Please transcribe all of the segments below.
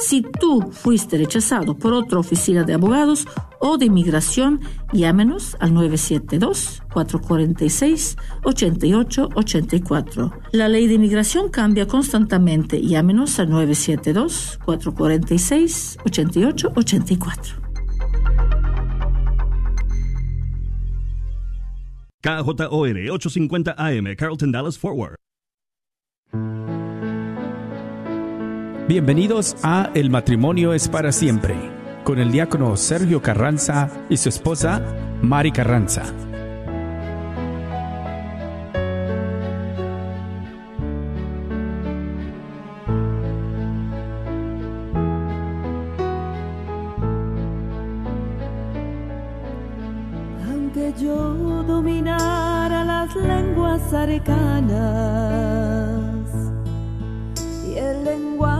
Si tú fuiste rechazado por otra oficina de abogados o de inmigración, llámenos al 972-446-8884. La ley de inmigración cambia constantemente. Llámenos al 972-446-8884. KJOR 850 AM, Carlton Dallas Forward. Bienvenidos a El matrimonio es para siempre, con el diácono Sergio Carranza y su esposa Mari Carranza. Aunque yo dominara las lenguas arcanas y el lenguaje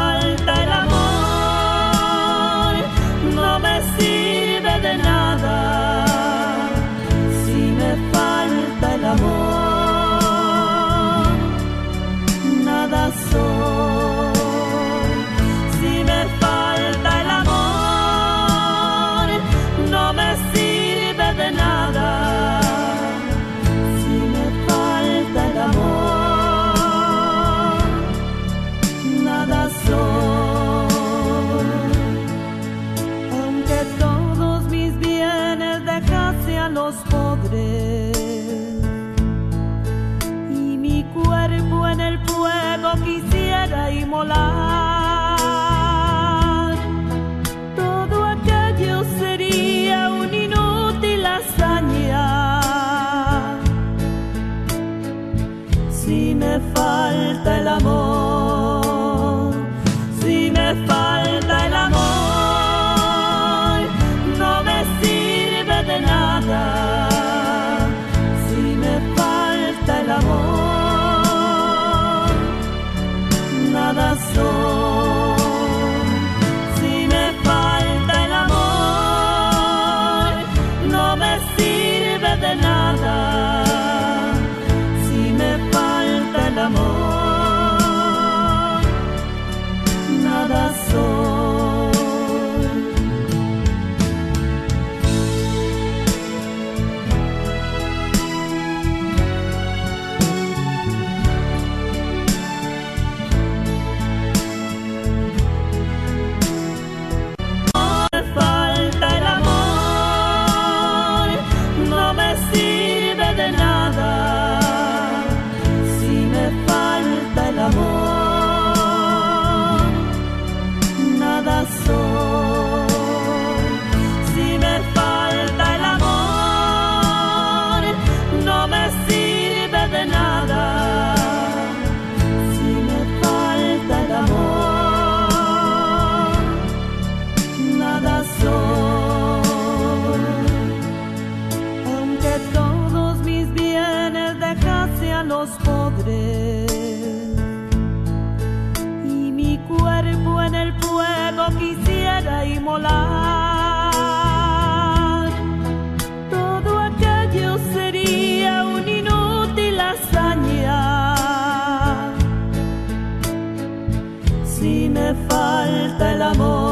amor,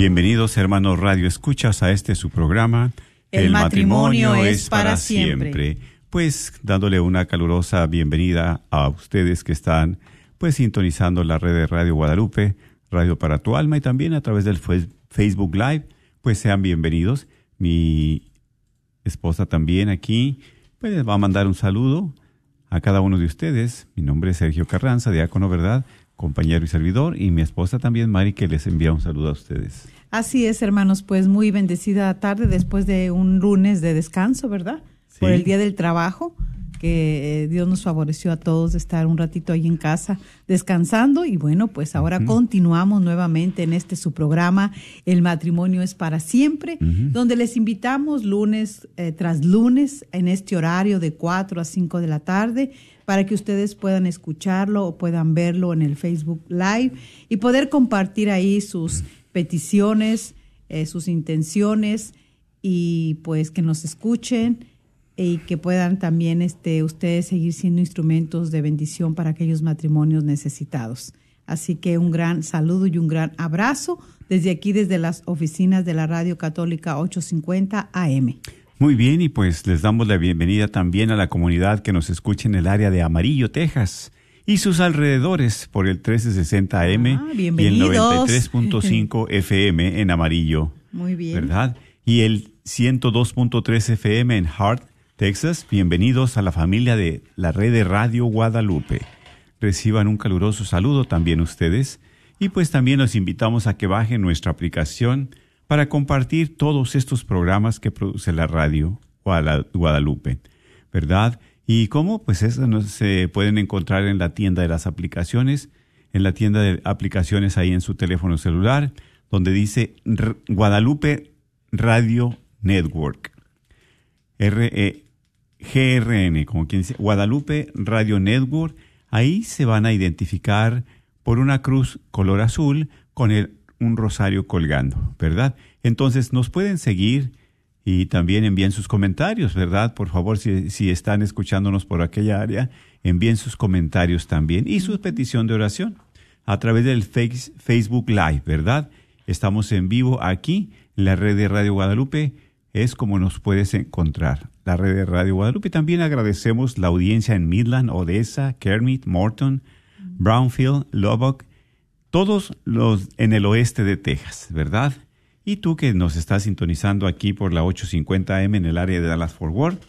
Bienvenidos hermanos Radio Escuchas a este su programa. El matrimonio es para siempre. Pues dándole una calurosa bienvenida a ustedes que están pues sintonizando la red de Radio Guadalupe, Radio para tu alma y también a través del Facebook Live, pues sean bienvenidos. Mi esposa también aquí pues va a mandar un saludo a cada uno de ustedes. Mi nombre es Sergio Carranza, diácono, ¿verdad? Compañero y servidor, y mi esposa también, Mari, que les envía un saludo a ustedes. Así es, hermanos, pues muy bendecida tarde después de un lunes de descanso, ¿verdad? Por el Día del Trabajo, que eh, Dios nos favoreció a todos de estar un ratito ahí en casa descansando y bueno, pues ahora continuamos nuevamente en este su programa El matrimonio es para siempre, donde les invitamos lunes eh, tras lunes en este horario de 4 a 5 de la tarde para que ustedes puedan escucharlo o puedan verlo en el Facebook Live y poder compartir ahí sus peticiones, eh, sus intenciones y pues que nos escuchen y que puedan también este, ustedes seguir siendo instrumentos de bendición para aquellos matrimonios necesitados. Así que un gran saludo y un gran abrazo desde aquí, desde las oficinas de la Radio Católica 850 AM. Muy bien, y pues les damos la bienvenida también a la comunidad que nos escucha en el área de Amarillo, Texas, y sus alrededores por el 1360 AM ah, y el 93.5 FM en Amarillo. Muy bien. ¿Verdad? Y el 102.3 FM en Hart, Texas. Bienvenidos a la familia de la red de Radio Guadalupe. Reciban un caluroso saludo también ustedes. Y pues también los invitamos a que bajen nuestra aplicación para compartir todos estos programas que produce la radio Guadalupe, ¿verdad? Y cómo, pues eso se pueden encontrar en la tienda de las aplicaciones, en la tienda de aplicaciones ahí en su teléfono celular, donde dice Guadalupe Radio Network. R -E GRN, como quien dice, Guadalupe Radio Network. Ahí se van a identificar por una cruz color azul con el un rosario colgando, ¿verdad? Entonces nos pueden seguir y también envíen sus comentarios, ¿verdad? Por favor, si, si están escuchándonos por aquella área, envíen sus comentarios también y su petición de oración a través del Facebook Live, ¿verdad? Estamos en vivo aquí, en la red de Radio Guadalupe, es como nos puedes encontrar, la red de Radio Guadalupe. También agradecemos la audiencia en Midland, Odessa, Kermit, Morton, Brownfield, Lubbock, todos los en el oeste de Texas, ¿verdad? Y tú que nos estás sintonizando aquí por la 850M en el área de Dallas Fort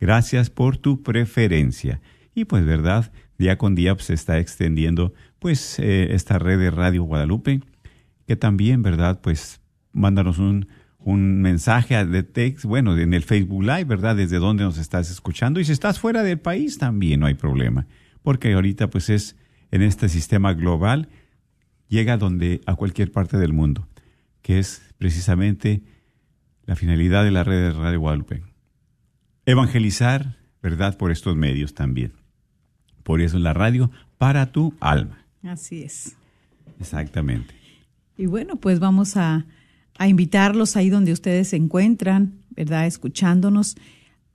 gracias por tu preferencia. Y pues, ¿verdad? Día con día pues, se está extendiendo pues eh, esta red de Radio Guadalupe, que también, ¿verdad? Pues mándanos un, un mensaje de texto, bueno, en el Facebook Live, ¿verdad? Desde dónde nos estás escuchando. Y si estás fuera del país también no hay problema, porque ahorita pues es en este sistema global llega donde a cualquier parte del mundo, que es precisamente la finalidad de la red de Radio Guadalupe. Evangelizar, ¿verdad? Por estos medios también. Por eso la radio para tu alma. Así es. Exactamente. Y bueno, pues vamos a, a invitarlos ahí donde ustedes se encuentran, ¿verdad? Escuchándonos,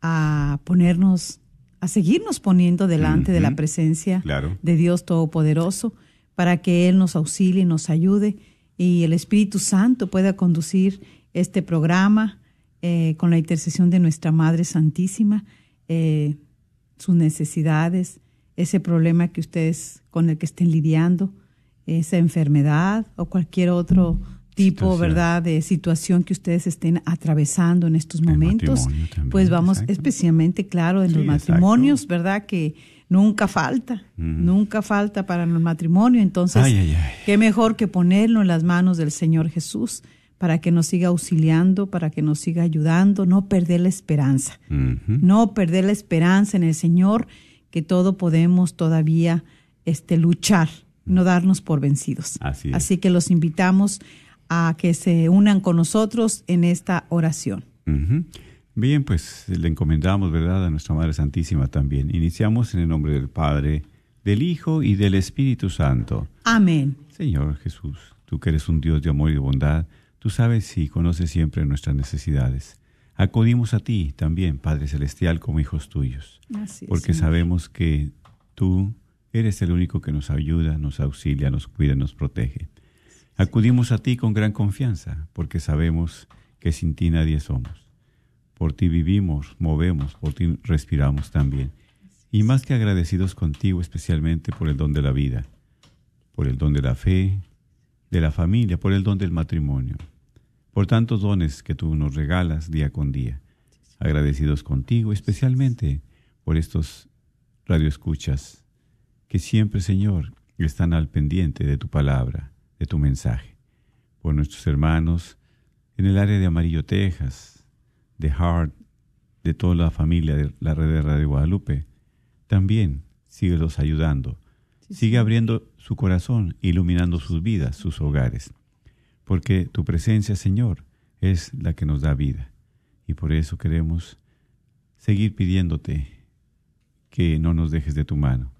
a ponernos, a seguirnos poniendo delante de la presencia de Dios Todopoderoso para que Él nos auxilie, nos ayude y el Espíritu Santo pueda conducir este programa eh, con la intercesión de nuestra Madre Santísima, eh, sus necesidades, ese problema que ustedes con el que estén lidiando, esa enfermedad o cualquier otro tipo, ¿verdad?, de situación que ustedes estén atravesando en estos momentos. pues vamos especialmente, claro, en los matrimonios, ¿verdad?, que nunca falta, nunca falta para el matrimonio. Entonces, qué mejor que ponerlo en las manos del Señor Jesús para que nos siga auxiliando, para que nos siga ayudando, no perder la esperanza, no perder la esperanza en el Señor, que todo podemos todavía este, luchar, no darnos por vencidos. Así, que los invitamos a que se unan con nosotros en esta oración. Bien, pues le encomendamos, ¿verdad?, a nuestra Madre Santísima también. Iniciamos en el nombre del Padre, del Hijo y del Espíritu Santo. Amén. Señor Jesús, tú que eres un Dios de amor y de bondad, Tú sabes y conoces siempre nuestras necesidades. Acudimos a ti también, Padre Celestial, como hijos tuyos, Así es, porque Señor. sabemos que tú eres el único que nos ayuda, nos auxilia, nos cuida, nos protege. Acudimos a ti con gran confianza, porque sabemos que sin ti nadie somos. Por ti vivimos, movemos, por ti respiramos también. Y más que agradecidos contigo, especialmente por el don de la vida, por el don de la fe, de la familia, por el don del matrimonio, por tantos dones que tú nos regalas día con día. Agradecidos contigo, especialmente por estos radioescuchas que siempre, Señor, están al pendiente de tu palabra, de tu mensaje. Por nuestros hermanos en el área de Amarillo, Texas, de Hart, de toda la familia de la red de Radio Guadalupe, también síguelos ayudando. Sigue abriendo su corazón, iluminando sus vidas, sus hogares. Porque tu presencia, Señor, es la que nos da vida. Y por eso queremos seguir pidiéndote que no nos dejes de tu mano.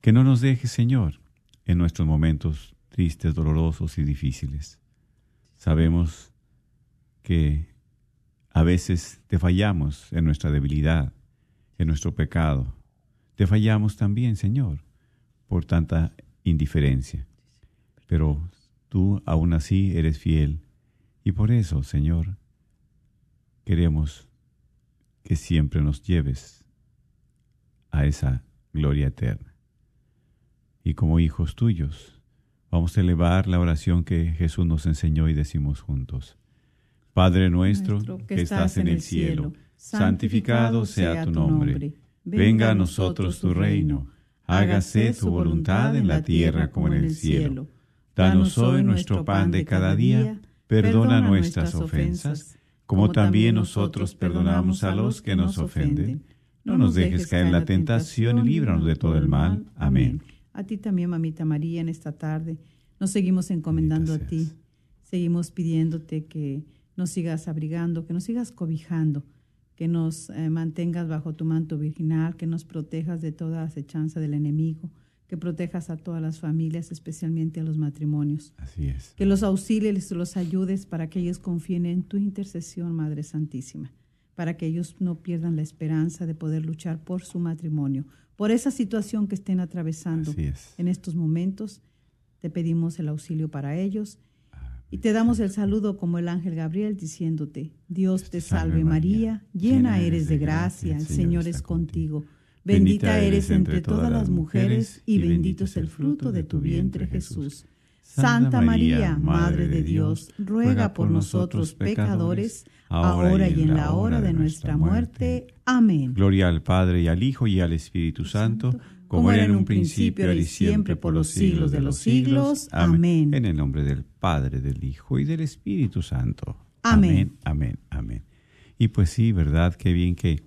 Que no nos dejes, Señor, en nuestros momentos tristes, dolorosos y difíciles. Sabemos que a veces te fallamos en nuestra debilidad, en nuestro pecado. Te fallamos también, Señor, por tanta indiferencia. Pero tú aún así eres fiel. Y por eso, Señor, queremos que siempre nos lleves a esa gloria eterna. Y como hijos tuyos, vamos a elevar la oración que Jesús nos enseñó y decimos juntos. Padre nuestro, que estás en el cielo, santificado sea tu nombre. Venga a nosotros tu reino. Hágase tu voluntad en la tierra como en el cielo. Danos hoy nuestro pan de cada día. Perdona nuestras ofensas, como también nosotros perdonamos a los que nos ofenden. No nos dejes caer en la tentación y líbranos de todo el mal. Amén. A ti también, mamita María, en esta tarde nos seguimos encomendando a ti. Seguimos pidiéndote que nos sigas abrigando, que nos sigas cobijando, que nos eh, mantengas bajo tu manto virginal, que nos protejas de toda acechanza del enemigo, que protejas a todas las familias, especialmente a los matrimonios. Así es. Que los auxilies, los ayudes para que ellos confíen en tu intercesión, Madre Santísima, para que ellos no pierdan la esperanza de poder luchar por su matrimonio, por esa situación que estén atravesando Así es. en estos momentos. Te pedimos el auxilio para ellos y te damos el saludo como el ángel Gabriel diciéndote, Dios te salve María, llena eres de gracia, el Señor es contigo. Bendita eres entre todas las mujeres y bendito es el fruto de tu vientre Jesús. Santa María, Madre de Dios, ruega por nosotros pecadores, ahora y en la hora de nuestra muerte. Amén. Gloria al Padre y al Hijo y al Espíritu Santo, como era en un principio, ahora y siempre, por los siglos de los siglos. Amén. En el nombre del Padre, del Hijo y del Espíritu Santo. Amén. Amén, amén, amén. Y pues sí, ¿verdad? Qué bien que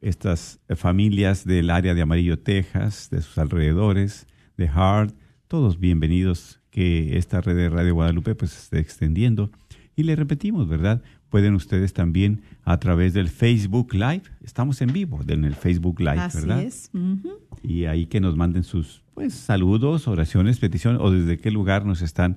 estas familias del área de Amarillo, Texas, de sus alrededores, de Hart, todos bienvenidos que esta red de Radio Guadalupe pues esté extendiendo. Y le repetimos, ¿verdad? Pueden ustedes también a través del Facebook Live, estamos en vivo en el Facebook Live, Así ¿verdad? es. Y ahí que nos manden sus pues saludos, oraciones, peticiones o desde qué lugar nos están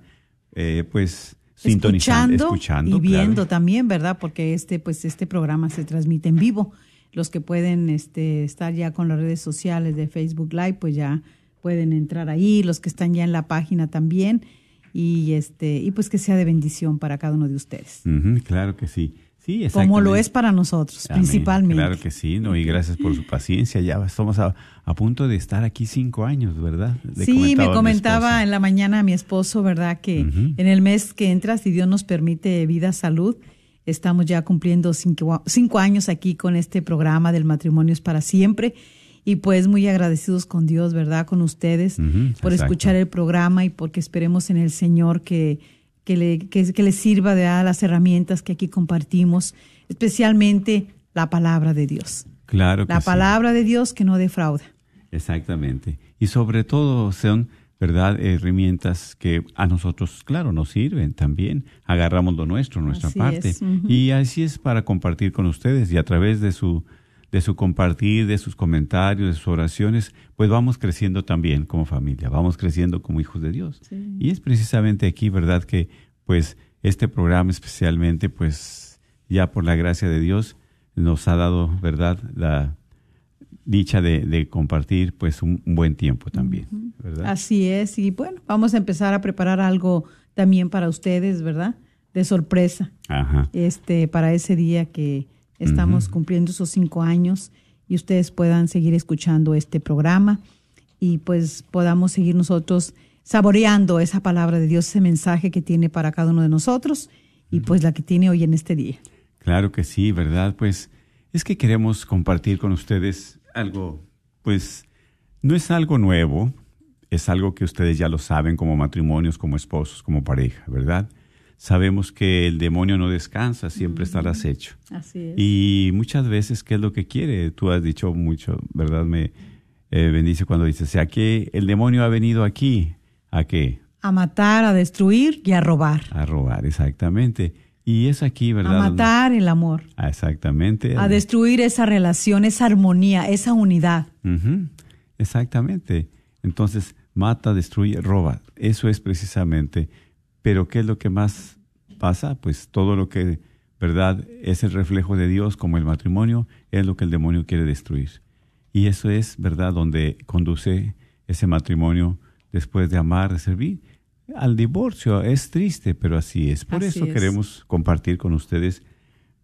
eh, pues sintonizando, escuchando, escuchando y viendo claro. también, ¿verdad? Porque este, pues, este programa se transmite en vivo. Los que pueden este, estar ya con las redes sociales de Facebook Live, pues ya pueden entrar ahí. Los que están ya en la página también. Y este, y pues que sea de bendición para cada uno de ustedes. Claro que sí. Sí, Como lo es para nosotros, Amén. principalmente. Claro que sí, ¿no? Y gracias por su paciencia. Ya estamos a, a punto de estar aquí cinco años, ¿verdad? Le Sí, me comentaba en la mañana a mi esposo, ¿verdad? Que en el mes que entra, si Dios nos permite vida, salud, estamos ya cumpliendo cinco, cinco años aquí con este programa del matrimonio es para siempre. Y pues muy agradecidos con Dios, ¿verdad? Con ustedes por exacto. escuchar el programa y porque esperemos en el Señor que, que, le, que, que le sirva de las herramientas que aquí compartimos, especialmente la palabra de Dios. Claro que La sí. palabra de Dios que no defrauda. Exactamente. Y sobre todo son, ¿verdad?, herramientas que a nosotros, claro, nos sirven también. Agarramos lo nuestro, nuestra Así parte. Y así es para compartir con ustedes y a través de su de su compartir, de sus comentarios, de sus oraciones, pues vamos creciendo también como familia, vamos creciendo como hijos de Dios. Y es precisamente aquí, ¿verdad?, que pues este programa especialmente, pues ya por la gracia de Dios, nos ha dado, ¿verdad?, la dicha de, de compartir pues un, un buen tiempo también, ¿verdad? Así es, y bueno, vamos a empezar a preparar algo también para ustedes, ¿verdad? De sorpresa, Ajá. este, para ese día que estamos cumpliendo esos cinco años y ustedes puedan seguir escuchando este programa y pues podamos seguir nosotros saboreando esa palabra de Dios, ese mensaje que tiene para cada uno de nosotros y pues la que tiene hoy en este día. Claro que sí, ¿verdad? Pues es que queremos compartir con ustedes algo, pues no es algo nuevo, es algo que ustedes ya lo saben como matrimonios, como esposos, como pareja, ¿verdad? Sabemos que el demonio no descansa, siempre está al acecho. Así es. Y muchas veces, ¿qué es lo que quiere? Tú has dicho mucho, ¿verdad? Me eh, bendice cuando dices, sea, que el demonio ha venido aquí, ¿a qué? a matar, a destruir y a robar. A robar, exactamente. Y es aquí, A ¿verdad? donde- matar el amor, Ah, exactamente. a destruir esa relación, esa armonía, esa unidad. Exactamente. Entonces, mata, destruye, roba. Eso es precisamente. Pero ¿qué es lo que más pasa? Pues todo lo que, ¿verdad? Es el reflejo de Dios como el matrimonio, es lo que el demonio quiere destruir. Y eso es, ¿verdad? Donde conduce ese matrimonio después de amar, de servir, al divorcio. Es triste, pero así es. Por Así eso es. queremos compartir con ustedes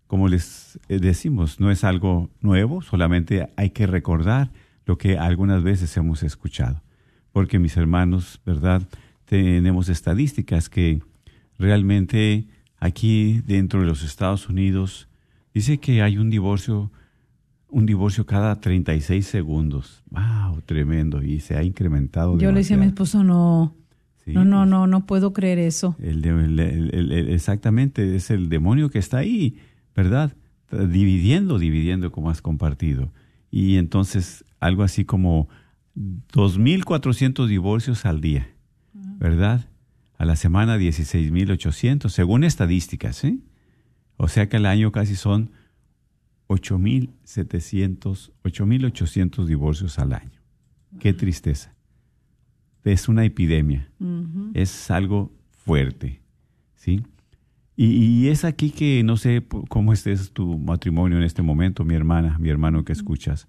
como les eh, decimos, no es algo nuevo, solamente hay que recordar lo que algunas veces hemos escuchado. Porque mis hermanos, ¿verdad? Tenemos estadísticas que realmente aquí dentro de los Estados Unidos dice que hay un divorcio un divorcio cada 36 segundos. ¡Wow! Tremendo. Y se ha incrementado. Yo le decía a mi esposo, no, Sí, no, no, pues, no, no puedo creer eso. el- el- el- exactamente, es el demonio que está ahí, ¿verdad? Dividiendo, dividiendo como has compartido. Y entonces algo así como 2.400 divorcios al día, ¿verdad? A la semana 16.800, según estadísticas, ¿eh? O sea que al año casi son 8.700, 8.800 divorcios al año. Qué tristeza. Es una epidemia es algo fuerte, ¿sí? Y, y es aquí que no sé cómo estés tu matrimonio en este momento, mi hermana, mi hermano que escuchas,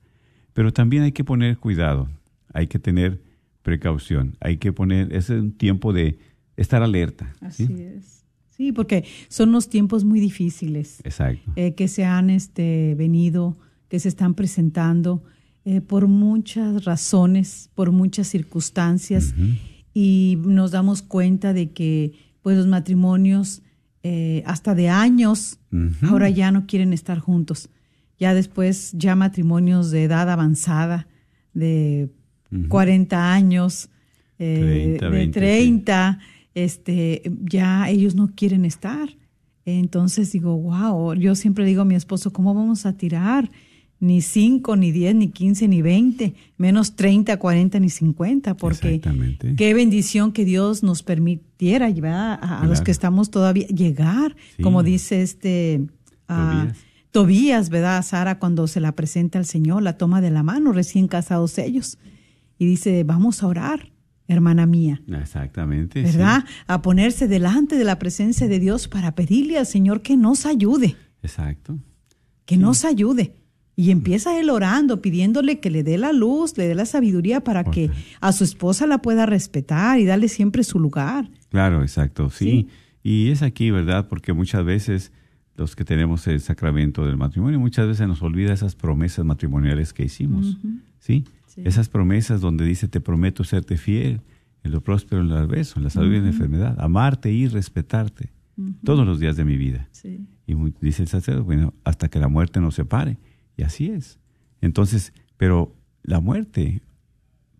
pero también hay que poner cuidado, hay que tener precaución, hay que poner, es un tiempo de estar alerta, ¿sí? Así es. Sí, porque son unos tiempos muy difíciles Exacto. eh, que se han este, venido, que se están presentando eh, por muchas razones, por muchas circunstancias, y nos damos cuenta de que pues los matrimonios eh, hasta de años ahora ya no quieren estar juntos. Ya después, ya matrimonios de edad avanzada, de 40 años, eh, 30, de 20, 30, este, ya ellos no quieren estar. Entonces digo, wow, yo siempre digo a mi esposo, ¿cómo vamos a tirar? Ni 5, ni 10, ni 15, ni 20, menos 30, 40, ni 50, porque qué bendición que Dios nos permitiera ¿verdad? a, a los que estamos todavía llegar, Sí. como dice este ah, Tobías. Tobías, ¿verdad? Sara cuando se la presenta al Señor, la toma de la mano, recién casados ellos, y dice, vamos a orar, hermana mía. Exactamente. sí. ¿verdad? A ponerse delante de la presencia de Dios para pedirle al Señor que nos ayude, Exacto. que nos ayude. Y empieza él orando, pidiéndole que le dé la luz, le dé la sabiduría para que a su esposa la pueda respetar y darle siempre su lugar. Claro, exacto, sí. Y es aquí, ¿verdad? Porque muchas veces los que tenemos el sacramento del matrimonio, muchas veces nos olvida esas promesas matrimoniales que hicimos, ¿sí? Sí. Esas promesas donde dice, te prometo serte fiel en lo próspero, en lo adverso, en la salud y en la enfermedad, amarte y respetarte todos los días de mi vida. Sí. Y dice el sacerdote, bueno, hasta que la muerte nos separe. Y así es. Entonces, pero la muerte,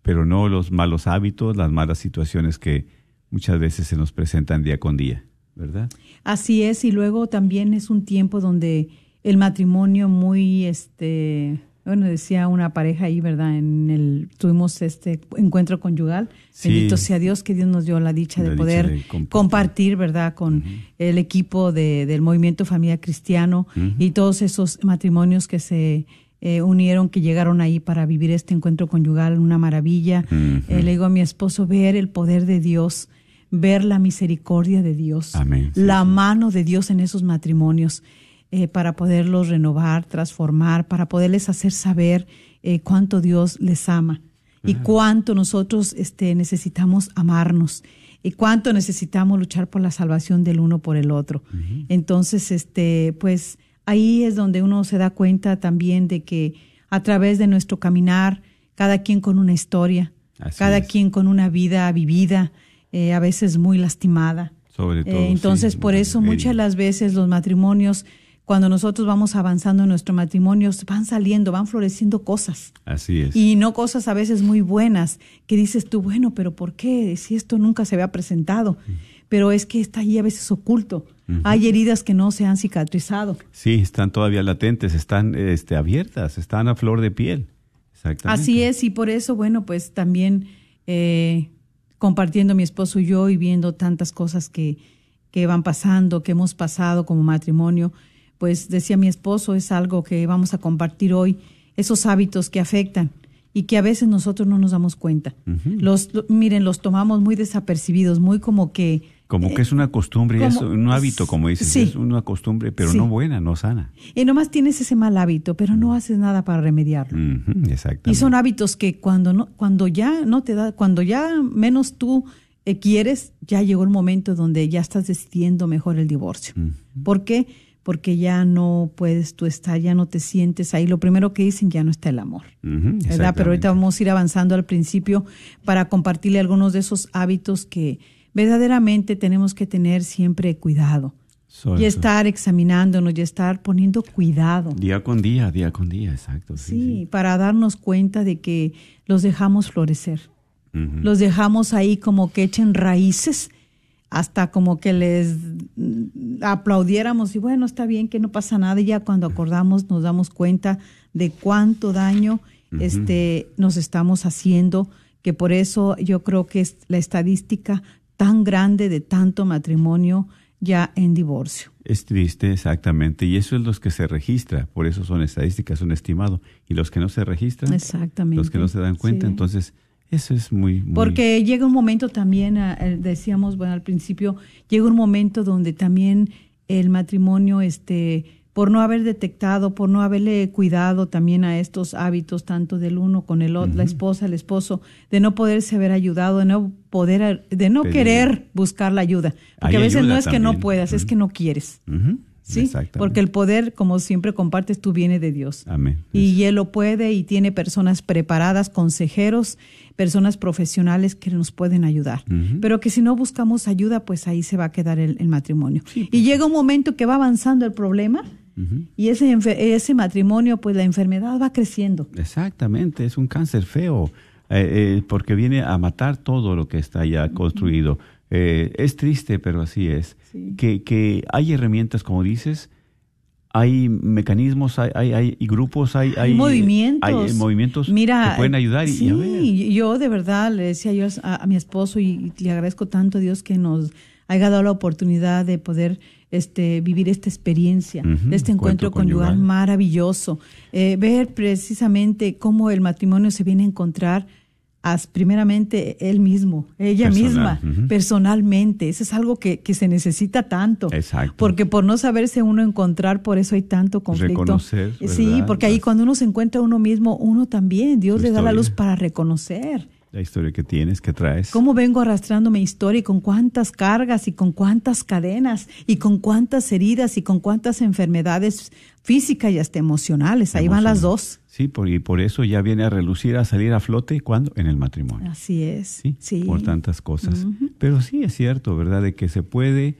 pero no los malos hábitos, las malas situaciones que muchas veces se nos presentan día con día, ¿verdad? Así es, y luego también es un tiempo donde el matrimonio muy, este, bueno, decía una pareja ahí, ¿verdad? En el, tuvimos este encuentro conyugal. Sí. Bendito sea Dios que Dios nos dio la dicha La de dicha poder de compartir. compartir, ¿verdad? Con el equipo de, del Movimiento Familia Cristiano y todos esos matrimonios que se eh, unieron, que llegaron ahí para vivir este encuentro conyugal, una maravilla. Eh, le digo a mi esposo, ver el poder de Dios ver la misericordia de Dios, Amén, sí, la sí. mano de Dios en esos matrimonios, eh, para poderlos renovar, transformar, para poderles hacer saber eh, cuánto Dios les ama y cuánto nosotros este, necesitamos amarnos y cuánto necesitamos luchar por la salvación del uno por el otro. Entonces, este, pues ahí es donde uno se da cuenta también de que a través de nuestro caminar, cada quien con una historia, Así cada es. quien con una vida vivida, eh, a veces muy lastimada. Sobre todo. Eh, entonces, sí, por eso muchas de las veces los matrimonios, cuando nosotros vamos avanzando en nuestro matrimonio, van saliendo, van floreciendo cosas. Así es. Y no cosas a veces muy buenas, que dices tú, bueno, pero ¿por qué? Si esto nunca se había presentado. Pero es que está ahí a veces oculto. Hay heridas que no se han cicatrizado. Sí, están todavía latentes, están este, abiertas, están a flor de piel. Exactamente. Así es, y por eso, bueno, pues también eh, compartiendo mi esposo y yo y viendo tantas cosas que, que van pasando, que hemos pasado como matrimonio, pues decía mi esposo, es algo que vamos a compartir hoy, esos hábitos que afectan y que a veces nosotros no nos damos cuenta. los, lo- miren, los tomamos muy desapercibidos, muy como que... Como que es una costumbre, es un hábito, como dices, Sí. es una costumbre, pero Sí. no buena, no sana. Y nomás tienes ese mal hábito, pero no haces nada para remediarlo. Ujú, exactamente. Y son hábitos que cuando no, cuando ya no te da, cuando ya menos tú eh, quieres, ya llegó el momento donde ya estás decidiendo mejor el divorcio. ¿Por qué? Porque ya no puedes tú estar, ya no te sientes ahí. Lo primero que dicen, ya no está el amor. Pero ahorita vamos a ir avanzando al principio para compartirle algunos de esos hábitos que verdaderamente tenemos que tener siempre cuidado. Y estar examinándonos y estar poniendo cuidado. Día con día, día con día, exacto. Sí, Sí, sí. para darnos cuenta de que los dejamos florecer. Los dejamos ahí como que echen raíces hasta como que les aplaudiéramos y bueno, está bien que no pasa nada y ya cuando acordamos nos damos cuenta de cuánto daño este nos estamos haciendo, que por eso yo creo que es la estadística tan grande de tanto matrimonio ya en divorcio. Es triste, exactamente. Y eso es los que se registra, por eso son estadísticas, un estimado. Y los que no se registran, Exactamente. los que no se dan cuenta, Sí. entonces eso es muy... muy Porque llega un momento también, ah, eh, decíamos, bueno, al principio, llega un momento donde también el matrimonio, este, por no haber detectado, por no haberle cuidado también a estos hábitos, tanto del uno con el otro, la esposa, el esposo, de no poderse haber ayudado, de no poder, de no Pedir. querer buscar la ayuda. Porque Hay a veces no es que no puedas, es que no quieres. Ujú, ¿Sí? Porque el poder, como siempre compartes, tú viene de Dios. Amén. Y él lo puede y tiene personas preparadas, consejeros, personas profesionales que nos pueden ayudar. Pero que si no buscamos ayuda, pues ahí se va a quedar el, el matrimonio. pues. Y llega un momento que va avanzando el problema y ese matrimonio, pues la enfermedad va creciendo. Exactamente, es un cáncer feo, eh, eh, porque viene a matar todo lo que está ya construido. Eh, es triste, pero así es. Sí. Que, que hay herramientas, como dices, hay mecanismos, hay, hay, hay grupos, hay, hay, movimientos. hay, eh, movimientos Mira, que pueden ayudar. Y, sí, a ver. yo de verdad le decía yo a, a mi esposo y, y le agradezco tanto a Dios que nos haya dado la oportunidad de poder este, vivir esta experiencia, este encuentro encuentro conyugal, conyugal. maravilloso, Eh, ver precisamente cómo el matrimonio se viene a encontrar primeramente él mismo, ella Personal, misma, personalmente. Eso es algo que, que se necesita tanto. Exacto. Porque por no saberse uno encontrar, por eso hay tanto conflicto. Reconocer, Sí, porque ahí cuando uno se encuentra uno mismo, uno también, Dios Su le da la luz para reconocer. La historia que tienes, que traes. ¿Cómo vengo arrastrando mi historia y con cuántas cargas y con cuántas cadenas y con cuántas heridas y con cuántas enfermedades físicas y hasta emocionales? Ahí van las dos. Sí, por, y por eso ya viene a relucir, a salir a flote, ¿cuándo? En el matrimonio. Así es. ¿sí? Sí. Por tantas cosas. Pero sí es cierto, ¿verdad? De que se puede,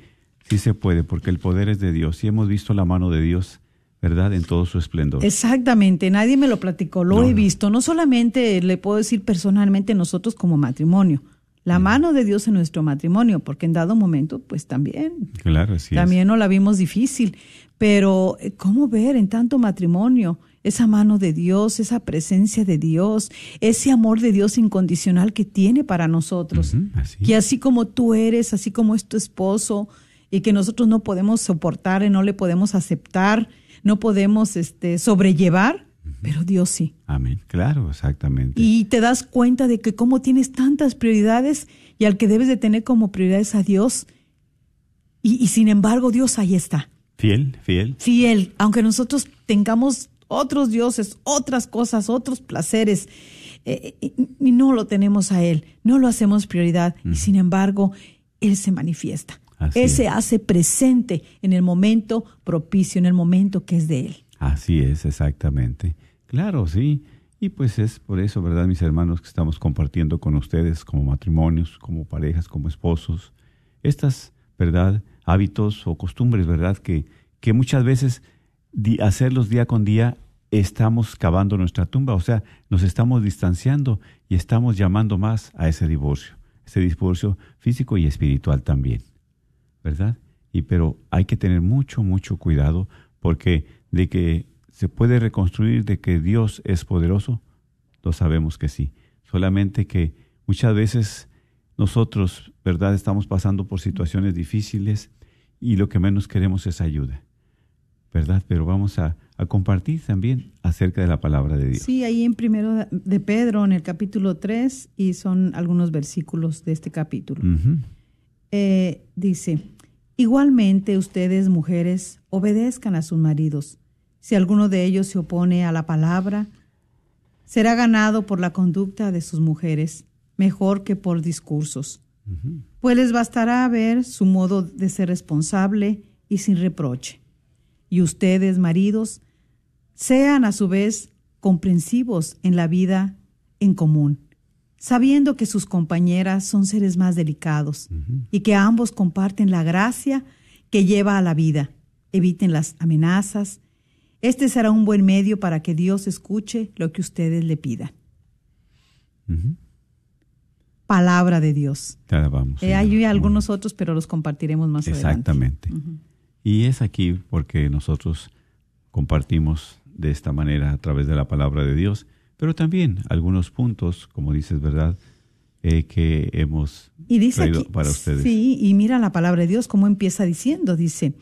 sí se puede, porque el poder es de Dios. Y hemos visto la mano de Dios, ¿verdad? En todo su esplendor. Exactamente, nadie me lo platicó, lo No, he visto. No solamente le puedo decir personalmente nosotros como matrimonio, la mano de Dios en nuestro matrimonio, porque en dado momento, pues también Claro, sí. También no la vimos difícil, pero eh, ¿cómo ver en tanto matrimonio esa mano de Dios, esa presencia de Dios, ese amor de Dios incondicional que tiene para nosotros? Así. Que así como tú eres, así como es tu esposo, y que nosotros no podemos soportar y no le podemos aceptar, no podemos este, sobrellevar, pero Dios sí. Amén. Claro, exactamente. Y te das cuenta de que cómo tienes tantas prioridades y al que debes de tener como prioridades a Dios. Y, y sin embargo, Dios ahí está. Fiel, fiel. Fiel, aunque nosotros tengamos otros dioses, otras cosas, otros placeres, eh, y, y no lo tenemos a Él, no lo hacemos prioridad. Y sin embargo, Él se manifiesta. Así Él es. se hace presente en el momento propicio, en el momento que es de Él. Así es, exactamente. Claro, sí. Y pues es por eso, ¿verdad, mis hermanos, que estamos compartiendo con ustedes como matrimonios, como parejas, como esposos, estas, ¿verdad?, hábitos o costumbres, ¿verdad?, que, que muchas veces di- hacerlos día con día estamos cavando nuestra tumba, o sea, nos estamos distanciando y estamos llamando más a ese divorcio, ese divorcio físico y espiritual también. ¿Verdad? Y pero hay que tener mucho, mucho cuidado porque de que se puede reconstruir, de que Dios es poderoso, lo sabemos que sí. Solamente que muchas veces nosotros, ¿verdad? Estamos pasando por situaciones difíciles y lo que menos queremos es ayuda, ¿verdad? Pero vamos a, a compartir también acerca de la palabra de Dios. Sí, ahí en primero de Pedro, en el capítulo 3, y son algunos versículos de este capítulo. Eh, dice, igualmente ustedes mujeres obedezcan a sus maridos. Si alguno de ellos se opone a la palabra, será ganado por la conducta de sus mujeres, mejor que por discursos. Pues les bastará ver su modo de ser responsable y sin reproche. Y ustedes, maridos, sean a su vez comprensivos en la vida en común, sabiendo que sus compañeras son seres más delicados y que ambos comparten la gracia que lleva a la vida. Eviten las amenazas. Este será un buen medio para que Dios escuche lo que ustedes le pidan. Palabra de Dios. Te alabamos, Eh, hay algunos otros, pero los compartiremos más adelante. Exactamente. Y es aquí porque nosotros compartimos de esta manera a través de la palabra de Dios, pero también algunos puntos, como dices, ¿verdad? Eh, que hemos Y dice aquí, para ustedes. sí, y mira la palabra de Dios, cómo empieza diciendo, dice,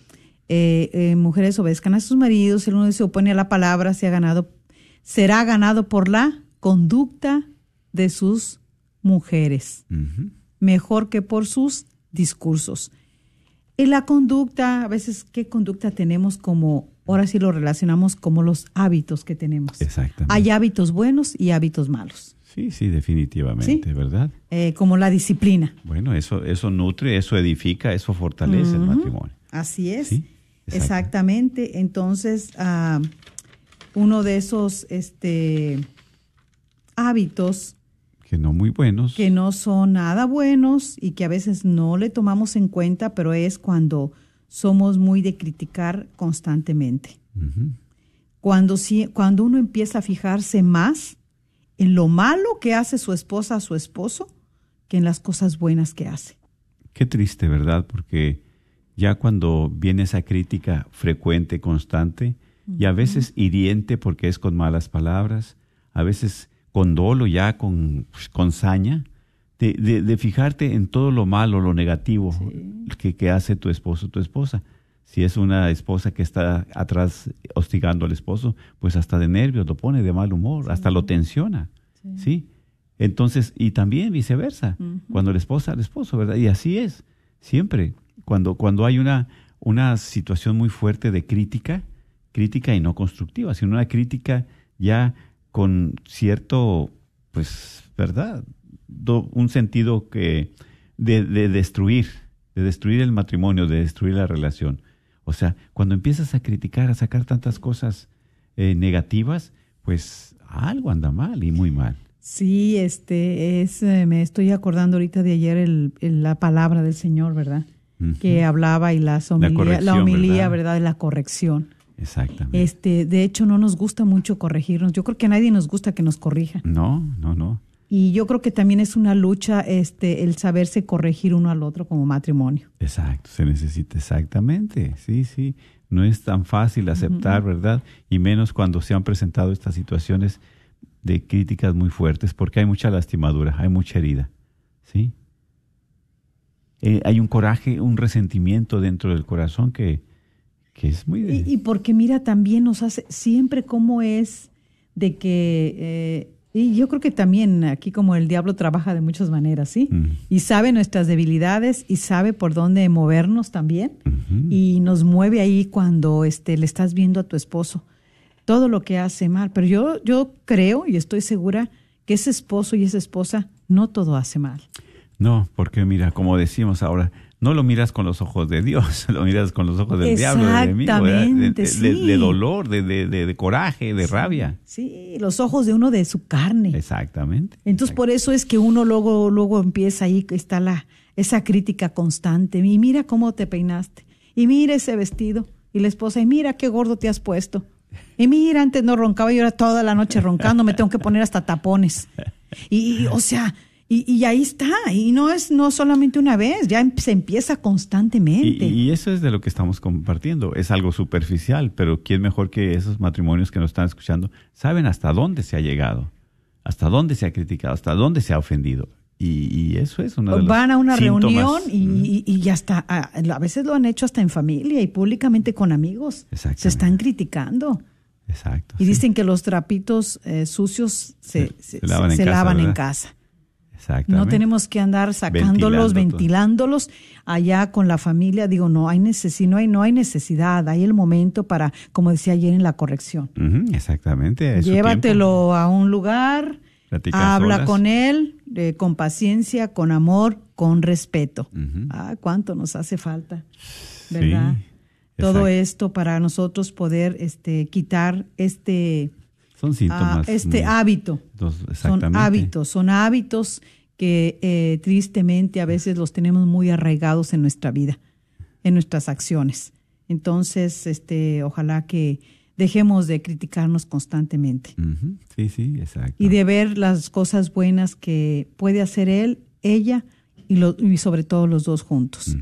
eh, eh, mujeres obedezcan a sus maridos, el uno se opone a la palabra, se ha ganado, será ganado por la conducta de sus mujeres, mejor que por sus discursos. Y la conducta, a veces, ¿qué conducta tenemos como, ahora sí lo relacionamos como los hábitos que tenemos? Exactamente. Hay hábitos buenos y hábitos malos, Sí, sí, definitivamente, Sí. ¿verdad? eh, como la disciplina. Bueno, eso, eso nutre, eso edifica, eso fortalece el matrimonio. Así es. Sí. Exactamente. Entonces, ah, uno de esos este, hábitos Que no muy buenos. que no son nada buenos y que a veces no le tomamos en cuenta, pero es cuando somos muy de criticar constantemente. Cuando, si- cuando uno empieza a fijarse más en lo malo que hace su esposa a su esposo que en las cosas buenas que hace. Qué triste, ¿verdad? Porque ya cuando viene esa crítica frecuente, constante, y a veces hiriente porque es con malas palabras, a veces con dolo, ya con, pues, con saña, de, de- de fijarte en todo lo malo, lo negativo que, que hace tu esposo o tu esposa. Si es una esposa que está atrás hostigando al esposo, pues hasta de nervios lo pone de mal humor, hasta lo tensiona. ¿sí? Entonces, y también viceversa, cuando la esposa al esposo, ¿verdad? Y así es, siempre. Cuando, cuando hay una, una situación muy fuerte de crítica, crítica y no constructiva, sino una crítica ya con cierto, pues, ¿verdad? Un sentido que de, de destruir, de destruir el matrimonio, de destruir la relación. O sea, cuando empiezas a criticar, a sacar tantas cosas eh, negativas, pues algo anda mal y muy mal. Sí, este es, eh, me estoy acordando ahorita de ayer el, el- la palabra del Señor, ¿verdad? Que hablaba y las homilía- la, corrección, homilía, ¿verdad? ¿verdad? De la corrección. Exactamente. Este, de hecho, no nos gusta mucho corregirnos. Yo creo que a nadie nos gusta que nos corrija. No, no, no. Y yo creo que también es una lucha, este, el saberse corregir uno al otro como matrimonio. Exacto, se necesita exactamente. Sí, sí. No es tan fácil aceptar, ¿verdad? Y menos cuando se han presentado estas situaciones de críticas muy fuertes, porque hay mucha lastimadura, hay mucha herida. ¿Sí? Eh, hay un coraje, un resentimiento dentro del corazón que, que es muy... de- Y, y porque mira, también nos hace siempre cómo es de que, eh, y yo creo que también aquí como el diablo trabaja de muchas maneras, ¿sí? Y sabe nuestras debilidades y sabe por dónde movernos también. Y nos mueve ahí cuando este, le estás viendo a tu esposo todo lo que hace mal. Pero yo, yo creo y estoy segura que ese esposo y esa esposa no todo hace mal. No, porque mira, como decimos ahora, no lo miras con los ojos de Dios, lo miras con los ojos del diablo, del enemigo, de, de, sí. de, dolor, de, coraje, de rabia. Sí, los ojos de uno de su carne. Exactamente. Entonces por eso es que uno luego, luego empieza ahí, está la, esa crítica constante. Y mira cómo te peinaste. Y mira ese vestido. Y la esposa, y mira qué gordo te has puesto. Y mira, antes no roncaba y ahora toda la noche roncando, me tengo que poner hasta tapones. Y, o sea, y, ahí está, y no es no solamente una vez, ya em, se empieza constantemente. Y, eso es de lo que estamos compartiendo, es algo superficial, pero ¿quién mejor que esos matrimonios que nos están escuchando saben hasta dónde se ha llegado, hasta dónde se ha criticado, hasta dónde se ha ofendido? Y, eso es una de Van a una reunión y, y, hasta a, a, veces lo han hecho hasta en familia y públicamente con amigos. Se están criticando. Exacto. Y dicen que los trapitos eh, sucios se, se, lavan, en casa. No tenemos que andar sacándolos, ventilándolos allá con la familia. Digo, no hay necesidad, no hay, no hay necesidad, hay el momento para, como decía ayer, en la corrección. exactamente. Llévatelo a un lugar, habla con él, eh, con paciencia, con amor, con respeto. Ah, cuánto nos hace falta, ¿verdad? Todo esto para nosotros poder este, quitar este son síntomas. este hábito. son hábitos, son hábitos que eh, tristemente a veces los tenemos muy arraigados en nuestra vida, en nuestras acciones. Entonces, este, ojalá que dejemos de criticarnos constantemente. Sí, sí, exacto. Y de ver las cosas buenas que puede hacer él, ella y, lo, y sobre todo los dos juntos.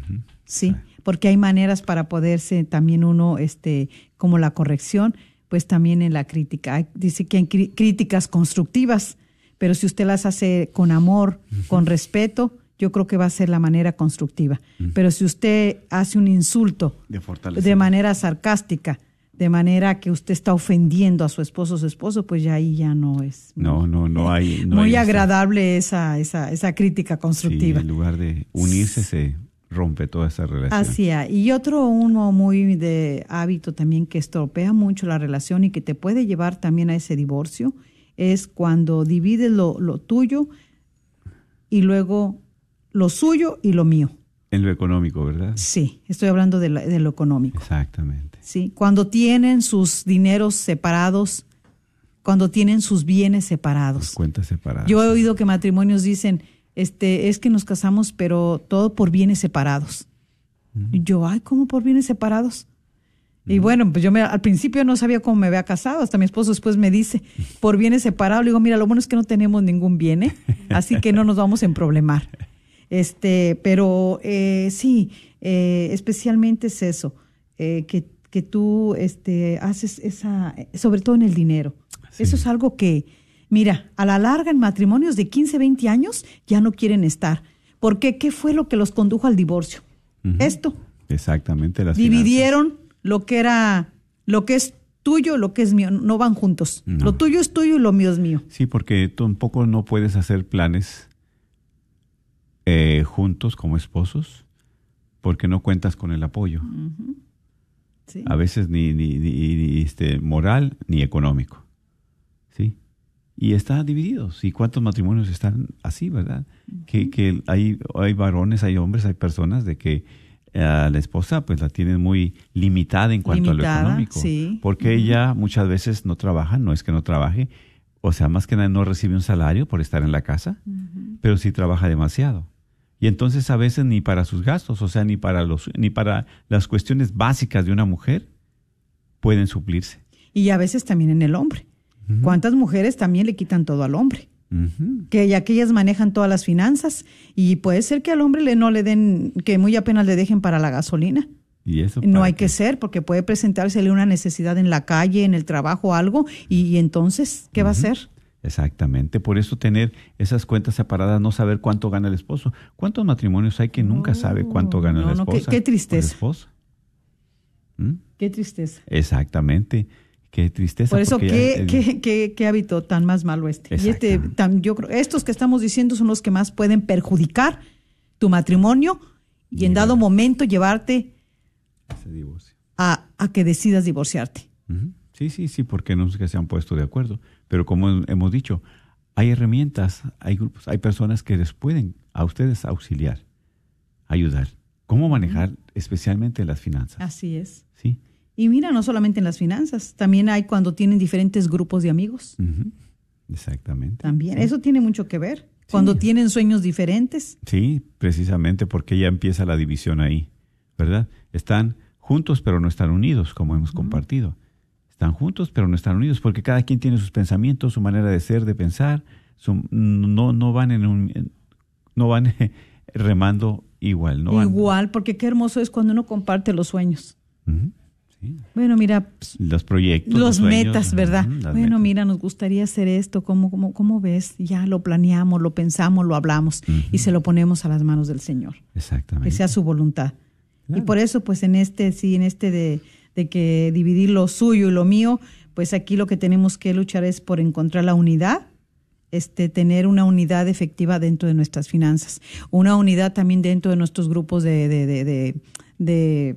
Sí, porque hay maneras para poderse también uno, este, como la corrección, pues también en la crítica. Dice que hay críticas constructivas, pero si usted las hace con amor, con respeto, yo creo que va a ser la manera constructiva. Pero si usted hace un insulto de, manera sarcástica, de manera que usted está ofendiendo a su esposo o su esposo, pues ya ahí ya no es. No, no, no hay. muy agradable esa, esa, esa crítica constructiva. en lugar de unirse se rompe toda esa relación. Así es. Y otro uno muy de hábito también que estropea mucho la relación y que te puede llevar también a ese divorcio es cuando divides lo, lo tuyo y luego lo suyo y lo mío. En lo económico, ¿verdad? Sí, estoy hablando de, de lo económico. Exactamente. Sí, cuando tienen sus dineros separados, cuando tienen sus bienes separados. cuentas separadas. Yo he oído que matrimonios dicen, este, es que nos casamos, pero todo por bienes separados. Y yo, ay, ¿cómo por bienes separados? Y bueno, pues yo me, al principio no sabía cómo me había casado, hasta mi esposo después me dice, por bienes separados, le digo, mira, lo bueno es que no tenemos ningún bien, ¿eh? así que no nos vamos a emproblemar. Este, pero eh, sí, eh, especialmente es eso, eh, que, que, tú este, haces esa, sobre todo en el dinero. Eso es algo que, Mira, a la larga en matrimonios de 15, 20 años ya no quieren estar. ¿Por qué? ¿Qué fue lo que los condujo al divorcio? Esto. Exactamente. Las Dividieron lo que era, lo que es tuyo, lo que es mío. No van juntos. Lo tuyo es tuyo y lo mío es mío. Sí, porque tampoco no puedes hacer planes eh, juntos como esposos porque no cuentas con el apoyo. A veces ni, ni, ni, este, moral ni económico. ¿Sí? y está dividido. ¿Y cuántos matrimonios están así, verdad? que, que, hay, hay varones, hay hombres, hay personas de que eh, a la esposa pues la tienen muy limitada en cuanto a lo económico. Porque ella muchas veces no trabaja, no es que no trabaje, o sea, más que nada no recibe un salario por estar en la casa, pero sí trabaja demasiado. Y entonces a veces ni para sus gastos, o sea, ni para los ni para las cuestiones básicas de una mujer pueden suplirse. Y a veces también en el hombre. ¿Cuántas mujeres también le quitan todo al hombre? Que ya que ellas manejan todas las finanzas y puede ser que al hombre le no le den, que muy apenas le dejen para la gasolina. ¿Y eso no hay que ser porque puede presentársele una necesidad en la calle, en el trabajo, algo, y, entonces, ¿qué va a hacer? Exactamente, por eso tener esas cuentas separadas, no saber cuánto gana el esposo. ¿Cuántos matrimonios hay que nunca sabe cuánto gana la esposa? qué, tristeza. esposo? ¿Mm? Qué tristeza. Exactamente Qué tristeza. Por eso, ya- ¿qué, qué, qué, qué hábito tan más malo este? Y este, tan- yo creo, estos que estamos diciendo son los que más pueden perjudicar tu matrimonio y en dado momento llevarte ese divorcio. a, a que decidas divorciarte. Sí, sí, sí, porque no es que se han puesto de acuerdo. Pero como hemos dicho, hay herramientas, hay grupos, hay personas que les pueden a ustedes auxiliar, ayudar. ¿Cómo manejar especialmente las finanzas? Así es. Sí. Y mira, no solamente en las finanzas, también hay cuando tienen diferentes grupos de amigos. Exactamente. También, Sí. eso tiene mucho que ver. Cuando tienen sueños diferentes, Sí, precisamente porque ya empieza la división ahí, ¿verdad? Están juntos pero no están unidos, como hemos compartido. Están juntos pero no están unidos porque cada quien tiene sus pensamientos, su manera de ser, de pensar, su- no, no van en un, no van remando igual, no van- igual, porque qué hermoso es cuando uno comparte los sueños. Sí. Bueno, mira, pues, Los proyectos, los metas, ¿verdad? bueno, metas. mira, nos gustaría hacer esto, ¿cómo, cómo, cómo ves? Ya lo planeamos, lo pensamos, lo hablamos y se lo ponemos a las manos del Señor, Exactamente. que sea su voluntad. Y por eso, pues en este, sí, en este de, de que dividir lo suyo y lo mío, pues aquí lo que tenemos que luchar es por encontrar la unidad, este, tener una unidad efectiva dentro de nuestras finanzas, una unidad también dentro de nuestros grupos de, de, de, de- de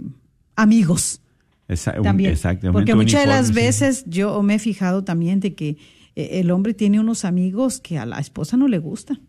amigos Esa- también. exactamente, Porque muchas de las veces yo me he fijado también de que eh, el hombre tiene unos amigos que a la esposa no le gustan.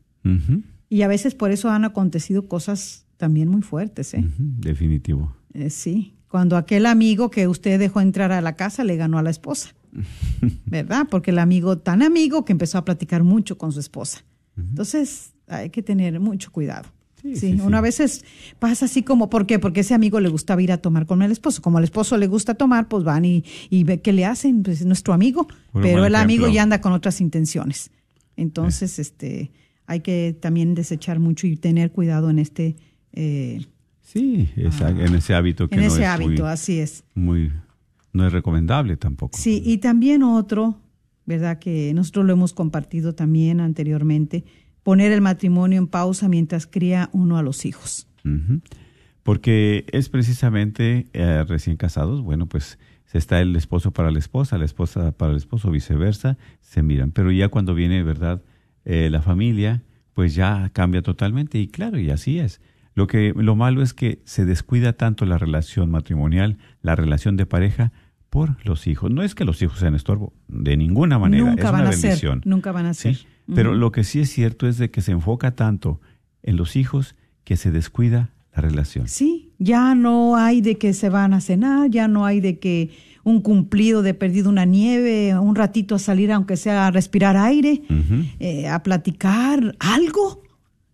Y a veces por eso han acontecido cosas también muy fuertes, ¿eh? definitivo. Eh, sí. Cuando aquel amigo que usted dejó entrar a la casa le ganó a la esposa. ¿Verdad? Porque el amigo, tan amigo que empezó a platicar mucho con su esposa. Entonces, hay que tener mucho cuidado. Sí, Sí, sí, veces pasa así como, ¿por qué? Porque ese amigo le gustaba ir a tomar con el esposo. Como al esposo le gusta tomar, pues van y, y ve qué le hacen, pues es nuestro amigo, pero el amigo ya anda con otras intenciones. Entonces, este, hay que también desechar mucho y tener cuidado en este, eh, Sí, esa- en ese hábito que en no ese es hábito, muy, así es. muy, no es recomendable tampoco. Sí, y también otro, ¿verdad? Que nosotros lo hemos compartido también anteriormente, poner el matrimonio en pausa mientras cría uno a los hijos. Porque es precisamente eh, recién casados, bueno, pues se está el esposo para la esposa, la esposa para el esposo, viceversa, se miran. Pero ya cuando viene, ¿verdad?, eh, la familia, pues ya cambia totalmente. Y claro, y así es. Lo, que, lo malo es que se descuida tanto la relación matrimonial, la relación de pareja, por los hijos. No es que los hijos sean estorbo, de ninguna manera. nunca es van una a ser, bendición. nunca van a ser. Sí, pero lo que sí es cierto es de que se enfoca tanto en los hijos que se descuida la relación. Sí, ya no hay de que se van a cenar, ya no hay de que un cumplido de perdido una nieve, un ratito a salir aunque sea a respirar aire, eh, a platicar algo.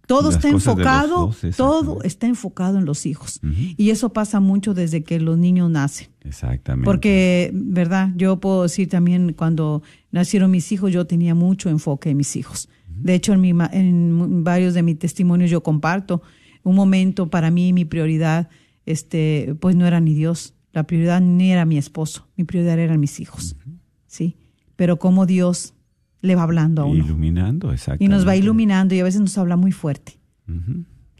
Todo Las está enfocado, dos, todo está enfocado en los hijos. Y eso pasa mucho desde que los niños nacen. Exactamente. Porque, ¿verdad? Yo puedo decir también, cuando nacieron mis hijos, yo tenía mucho enfoque en mis hijos. De hecho, en, mi, en varios de mis testimonios yo comparto un momento para mí, mi prioridad, este, pues no era ni Dios. La prioridad ni era mi esposo. Mi prioridad eran mis hijos. Sí. Pero como Dios le va hablando a uno. Iluminando, exactamente. Y nos va iluminando y a veces nos habla muy fuerte.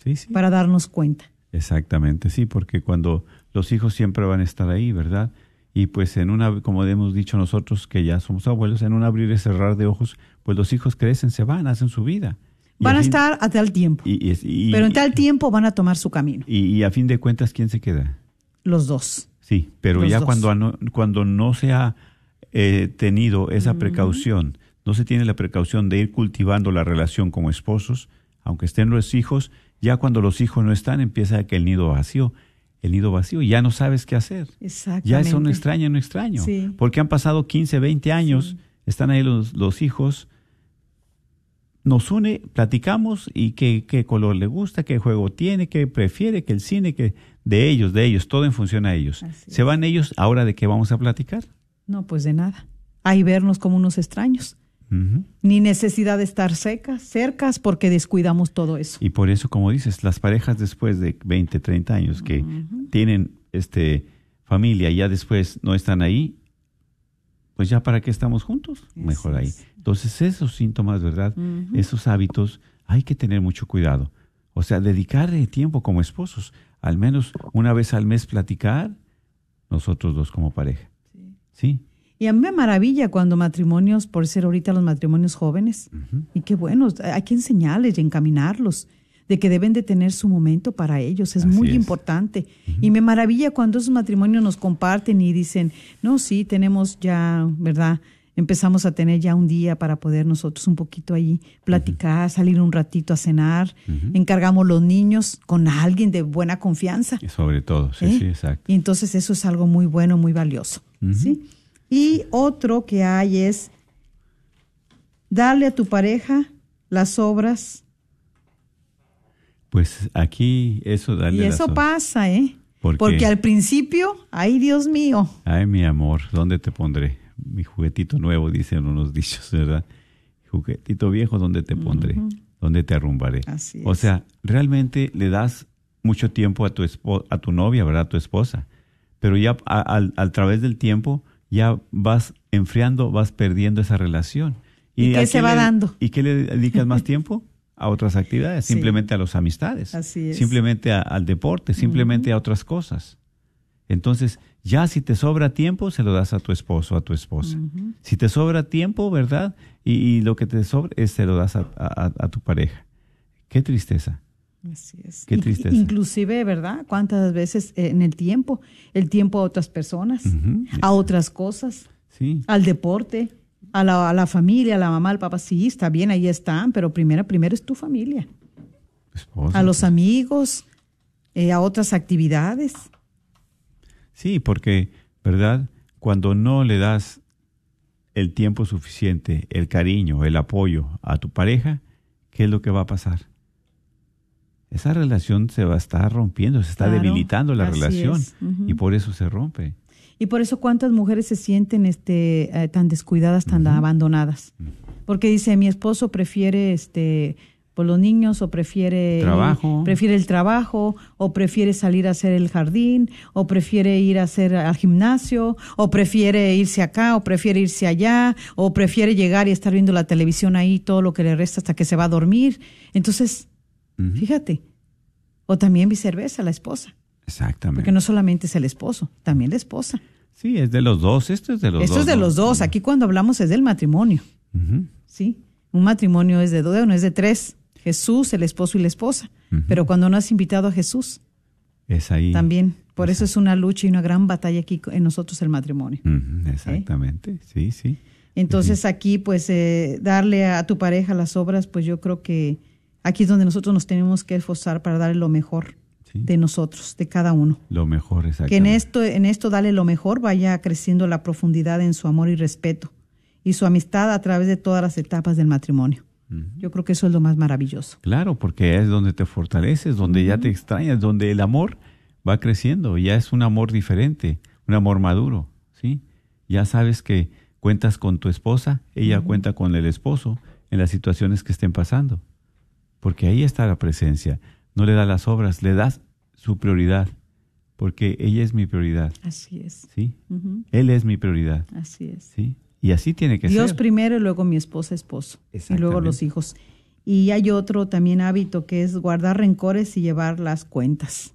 Sí, sí. para darnos cuenta. Exactamente, sí, porque cuando los hijos siempre van a estar ahí, ¿verdad? Y pues en una, como hemos dicho nosotros que ya somos abuelos, en un abrir y cerrar de ojos, pues los hijos crecen, se van, hacen su vida. Y Van a fin- estar a tal tiempo. y- y- y- pero en tal tiempo van a tomar su camino. y, a fin de cuentas, ¿quién se queda? Los dos. Sí, pero Los ya dos. cuando no, cuando no se ha eh, tenido esa precaución, no se tiene la precaución de ir cultivando la relación como esposos, aunque estén los hijos, ya cuando los hijos no están, empieza que el nido vacío, el nido vacío, y ya no sabes qué hacer. Ya es un extraño, un extraño. Sí. Porque han pasado 15, 20 años, están ahí los, los hijos, nos une, platicamos y qué, qué color le gusta, qué juego tiene, qué prefiere, que el cine, que de ellos, de ellos, todo en función a ellos. Así ¿Se van ellos ahora de qué vamos a platicar? No, pues de nada. Ahí vernos como unos extraños. Ni necesidad de estar secas, cercas, porque descuidamos todo eso. Y por eso, como dices, las parejas después de 20, 30 años que tienen este familia y ya después no están ahí, pues ya para qué estamos juntos, mejor ahí. es. Entonces esos síntomas, ¿verdad? Esos hábitos, hay que tener mucho cuidado. O sea, dedicarle tiempo como esposos, al menos una vez al mes platicar, nosotros dos como pareja. ¿Sí? Y a mí me maravilla cuando matrimonios, por ser ahorita los matrimonios jóvenes, y qué bueno, hay que enseñarles y encaminarlos de que deben de tener su momento para ellos, es Así muy es. importante. Y me maravilla cuando esos matrimonios nos comparten y dicen, no, sí, tenemos ya, ¿verdad? Empezamos a tener ya un día para poder nosotros un poquito ahí platicar, salir un ratito a cenar, encargamos los niños con alguien de buena confianza. Sobre todo, sí, ¿eh? sí, exacto. Y entonces eso es algo muy bueno, muy valioso. ¿sí? Y otro que hay es darle a tu pareja las obras. Pues aquí eso Y darle eso las- pasa, ¿eh? ¿Por Porque al principio, ay Dios mío, Ay, mi amor, ¿dónde te pondré? Mi juguetito nuevo, dicen unos dichos, ¿verdad? Juguetito viejo, ¿dónde te pondré? ¿Dónde te arrumbaré? Así O es. sea, realmente le das mucho tiempo a tu, a tu novia, ¿verdad? A tu esposa. Pero ya a, al- al través del tiempo ya vas enfriando, vas perdiendo esa relación. ¿Y qué se va le- dando? ¿Y qué le dedicas más tiempo? A otras actividades, Sí. simplemente a las amistades, Así es. simplemente a- al deporte, simplemente a otras cosas. Entonces, ya si te sobra tiempo, se lo das a tu esposo, a tu esposa. Si te sobra tiempo, ¿verdad? Y, y lo que te sobra, es, se lo das a, a- a tu pareja. Qué tristeza. Así es. Qué tristeza. Inclusive, ¿verdad? ¿Cuántas veces en el tiempo? El tiempo a otras personas, a otras cosas, Sí, al deporte, a la, a la familia, a la mamá, al papá. Sí, está bien, ahí están, pero primero, primero es tu familia. esposa. A los amigos, eh, a otras actividades. Sí, porque, ¿verdad? Cuando no le das el tiempo suficiente, el cariño, el apoyo a tu pareja, ¿qué es lo que va a pasar? Esa relación se va a estar rompiendo, se está Claro, debilitando la relación y por eso se rompe. Y por eso cuántas mujeres se sienten este, eh, tan descuidadas, tan abandonadas. Porque dice, mi esposo prefiere este por los niños o prefiere Trabajo. prefiere el trabajo o prefiere salir a hacer el jardín o prefiere ir a hacer al gimnasio o prefiere irse acá o prefiere irse allá o prefiere llegar y estar viendo la televisión ahí todo lo que le resta hasta que se va a dormir. Entonces, Fíjate. O también viceversa, la esposa. Exactamente. Porque no solamente es el esposo, también la esposa. Sí, es de los dos. Esto es de los Esto dos. es de ¿no? los dos. Aquí cuando hablamos es del matrimonio. ¿sí? Un matrimonio es de dos, no es de tres. Jesús, el esposo y la esposa. Pero cuando no has invitado a Jesús, Es ahí. también. Por eso es una lucha y una gran batalla aquí en nosotros el matrimonio. Exactamente. Sí, sí. Entonces aquí, pues, eh, darle a tu pareja las obras, pues yo creo que aquí es donde nosotros nos tenemos que esforzar para darle lo mejor Sí. de nosotros, de cada uno. Lo mejor, que en esto, en esto dale lo mejor, vaya creciendo la profundidad en su amor y respeto y su amistad a través de todas las etapas del matrimonio. Yo creo que eso es lo más maravilloso. Claro, porque es donde te fortaleces, donde ya te extrañas, donde el amor va creciendo, ya es un amor diferente, un amor maduro, ¿sí? Ya sabes que cuentas con tu esposa, ella cuenta con el esposo en las situaciones que estén pasando, porque ahí está la presencia. No le das las obras, le das su prioridad, porque ella es mi prioridad, Así es. ¿sí? Él es mi prioridad, Así es. ¿sí? Y así tiene que Dios ser. primero y luego mi esposa, esposo. Y luego los hijos. Y hay otro también hábito que es guardar rencores y llevar las cuentas.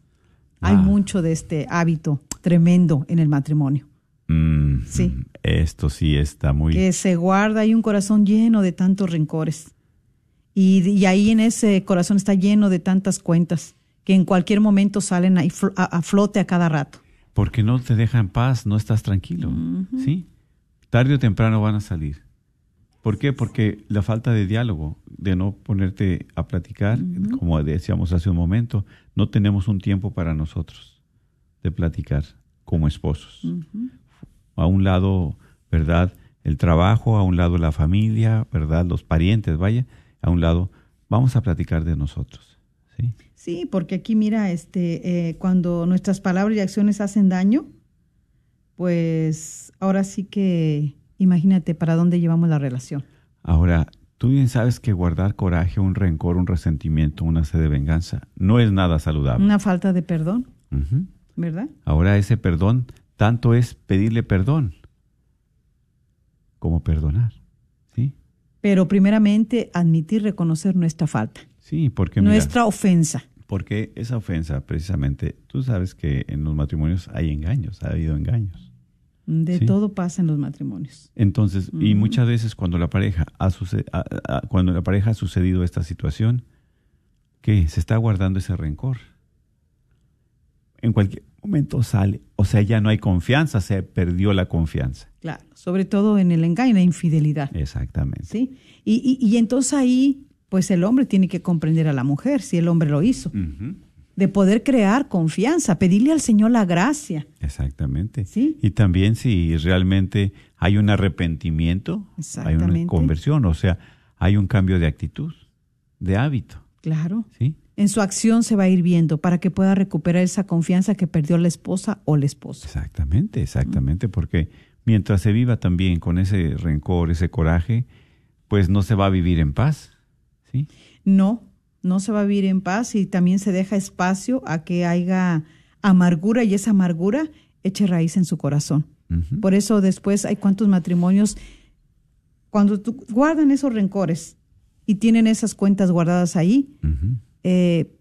Hay Ah. mucho de este hábito tremendo en el matrimonio. Mm, Sí. Esto sí está muy... que se guarda hay un corazón lleno de tantos rencores. Y, y ahí en ese corazón está lleno de tantas cuentas que en cualquier momento salen ahí a flote a cada rato. Porque no te deja en paz, no estás tranquilo, ¿sí? Tarde o temprano van a salir. ¿Por qué? Porque la falta de diálogo, de no ponerte a platicar, como decíamos hace un momento, no tenemos un tiempo para nosotros de platicar como esposos. A un lado, ¿verdad? El trabajo, a un lado la familia, ¿verdad? Los parientes, vaya, a un lado, vamos a platicar de nosotros, ¿sí? Sí, porque aquí mira, este, eh, cuando nuestras palabras y acciones hacen daño, pues ahora sí que imagínate para dónde llevamos la relación. Ahora, tú bien sabes que guardar coraje, un rencor, un resentimiento, una sed de venganza, no es nada saludable. Una falta de perdón. ¿verdad? Ahora ese perdón, tanto es pedirle perdón como perdonar. Pero primeramente admitir, reconocer nuestra falta, Sí, porque mira, nuestra ofensa. porque esa ofensa precisamente, tú sabes que en los matrimonios hay engaños, ha habido engaños. De Sí. todo pasa en los matrimonios. Entonces, y muchas veces cuando la pareja ha a- a- cuando la pareja ha sucedido esta situación, ¿qué? Se está guardando ese rencor. En cualquier momento sale, o sea, ya no hay confianza, se perdió la confianza. Claro, sobre todo en el engaño, en la infidelidad. Exactamente. ¿Sí? Y, y, y entonces ahí, pues el hombre tiene que comprender a la mujer, si el hombre lo hizo, de poder crear confianza, pedirle al Señor la gracia. Exactamente. Sí. Y también si realmente hay un arrepentimiento, hay una conversión, o sea, hay un cambio de actitud, de hábito, Claro. ¿sí? En su acción se va a ir viendo para que pueda recuperar esa confianza que perdió la esposa o el esposo. Exactamente, exactamente, porque mientras se viva también con ese rencor, ese coraje, pues no se va a vivir en paz, ¿sí? No, no se va a vivir en paz y también se deja espacio a que haya amargura y esa amargura eche raíz en su corazón. Por eso después hay cuantos matrimonios, cuando tú- guardan esos rencores y tienen esas cuentas guardadas ahí. Eh,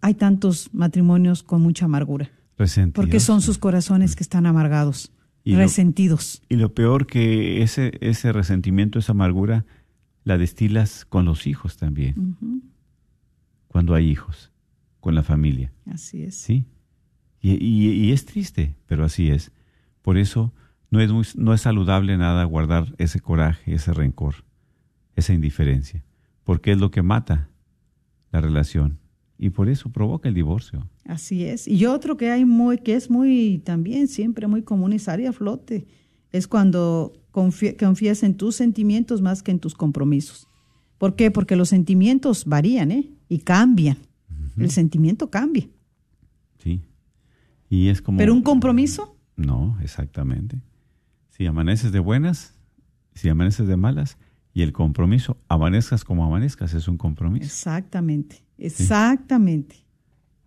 hay tantos matrimonios con mucha amargura, Resentidos. porque son sus corazones que están amargados, Y lo- resentidos. Y lo peor que ese, ese resentimiento, esa amargura, la destilas con los hijos también, cuando hay hijos, con la familia. Así es. ¿sí? Y, y- y es triste, pero así es. Por eso no es, muy- no es saludable nada guardar ese coraje, ese rencor, esa indiferencia, porque es lo que mata la relación y por eso provoca el divorcio. Así es. Y otro que hay muy, que es muy también siempre muy común y sale a flote, es cuando confi- confías en tus sentimientos más que en tus compromisos. ¿Por qué? Porque los sentimientos varían, ¿eh? Y cambian. El sentimiento cambia. ¿sí? Y es como... Pero un compromiso, No, exactamente. Si amaneces de buenas, si amaneces de malas, y el compromiso, amanezcas como amanezcas, es un compromiso. exactamente, exactamente.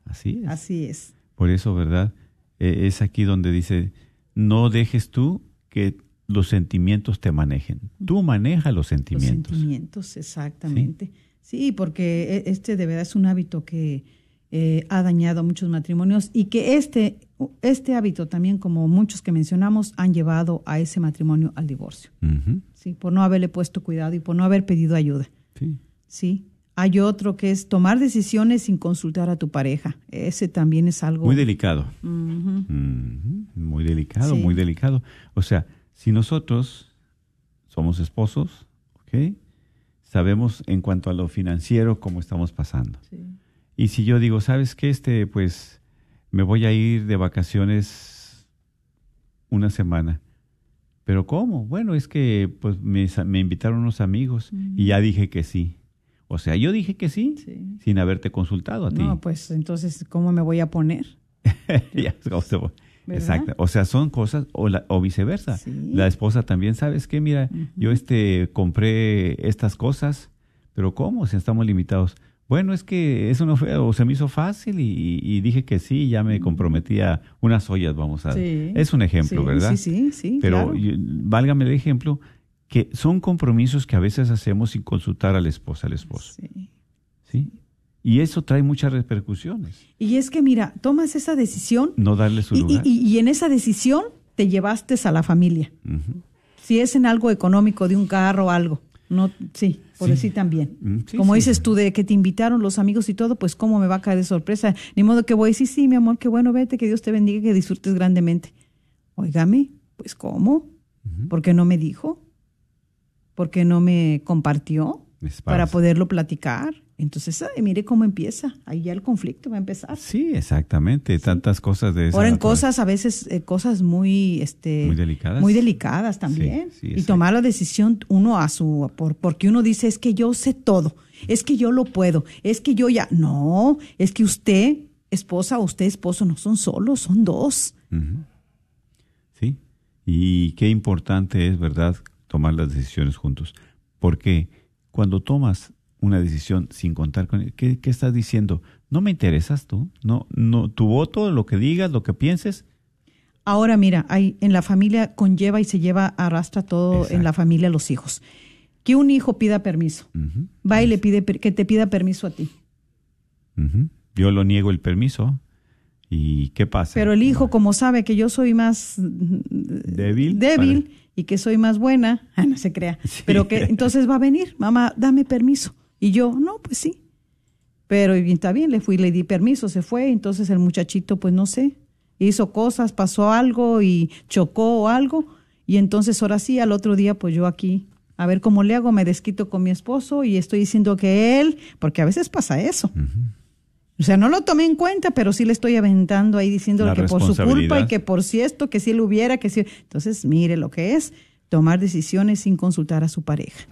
Así es. Así es. Por eso, ¿verdad? Eh, es aquí donde dice, no dejes tú que los sentimientos te manejen. Tú maneja los sentimientos. Los sentimientos, exactamente. Sí, porque e- este de verdad es un hábito que eh, ha dañado a muchos matrimonios y que este, este hábito también, como muchos que mencionamos, han llevado a ese matrimonio al divorcio. Sí, por no haberle puesto cuidado y por no haber pedido ayuda. Sí. Sí. Hay otro que es tomar decisiones sin consultar a tu pareja. Ese también es algo. Muy delicado. Muy delicado, Sí. muy delicado. O sea, si nosotros somos esposos, ¿ok? Sabemos en cuanto a lo financiero cómo estamos pasando. Sí. Y si yo digo, ¿sabes qué? Este, pues me voy a ir de vacaciones una semana. ¿Pero cómo? Bueno, es que pues me, me invitaron unos amigos y ya dije que sí. O sea, yo dije que sí, Sí. sin haberte consultado a ti. No, pues entonces, ¿cómo me voy a poner? Exacto. O sea, son cosas o, la- o viceversa. Sí. La esposa también, ¿sabes qué? Mira, yo este compré estas cosas, pero ¿cómo? Si estamos limitados. Bueno, es que eso no fue, o se me hizo fácil y, y dije que sí, ya me comprometía unas ollas, vamos a... Sí. Es un ejemplo, Sí, ¿verdad? Sí, sí, sí. Pero claro. yo- válgame el ejemplo, que son compromisos que a veces hacemos sin consultar a la esposa, al esposo. Sí. ¿Sí? Y eso trae muchas repercusiones. Y es que, mira, tomas esa decisión No darle su y, lugar. y- y en esa decisión te llevaste a la familia. Si es en algo económico, de un carro o algo. No, sí, por Sí. decir también. Mm, sí, Como sí. dices tú, de que te invitaron los amigos y todo, pues cómo me va a caer de sorpresa. Ni modo que voy a decir, sí, mi amor, qué bueno, vete, que Dios te bendiga, que disfrutes grandemente. Óigame, pues ¿cómo? ¿Por qué no me dijo? ¿Por qué no me compartió? Para- poderlo platicar. Entonces, mire cómo empieza. Ahí ya el conflicto va a empezar. Sí, exactamente. Tantas cosas de esa Ahora en cosas, a veces, eh, cosas muy, este, Muy delicadas. Muy delicadas también. Sí, sí, y tomar la decisión uno a su, por, porque uno dice, es que yo sé todo, es que yo lo puedo, es que yo ya, no, es que usted, esposa, o usted, esposo, no son solos, son dos. Sí. Y qué importante es, ¿verdad?, tomar las decisiones juntos. Porque cuando tomas una decisión sin contar con él, ¿qué, qué estás diciendo? No me interesas tú. No, no, tu voto, lo que digas, lo que pienses. Ahora mira, hay, en la familia conlleva y se lleva, arrastra todo en la familia los hijos. Que un hijo pida permiso, va y le pide que te pida permiso a ti. Yo lo niego el permiso ¿Y qué pasa? Pero el hijo, como sabe que yo soy más débil, débil y que soy más buena, ah, no se crea, pero que entonces va a venir, mamá, dame permiso. Y yo, no, pues sí. Pero está bien, le fui, le di permiso, se fue, entonces el muchachito, pues no sé, hizo cosas, pasó algo y chocó o algo, y entonces ahora sí, al otro día, pues yo aquí, a ver cómo le hago, me desquito con mi esposo y estoy diciendo que él, porque a veces pasa eso. O sea, no lo tomé en cuenta, pero sí le estoy aventando ahí diciendo que por su culpa y que por si esto, que si él hubiera, que si... Entonces, mire lo que es tomar decisiones sin consultar a su pareja.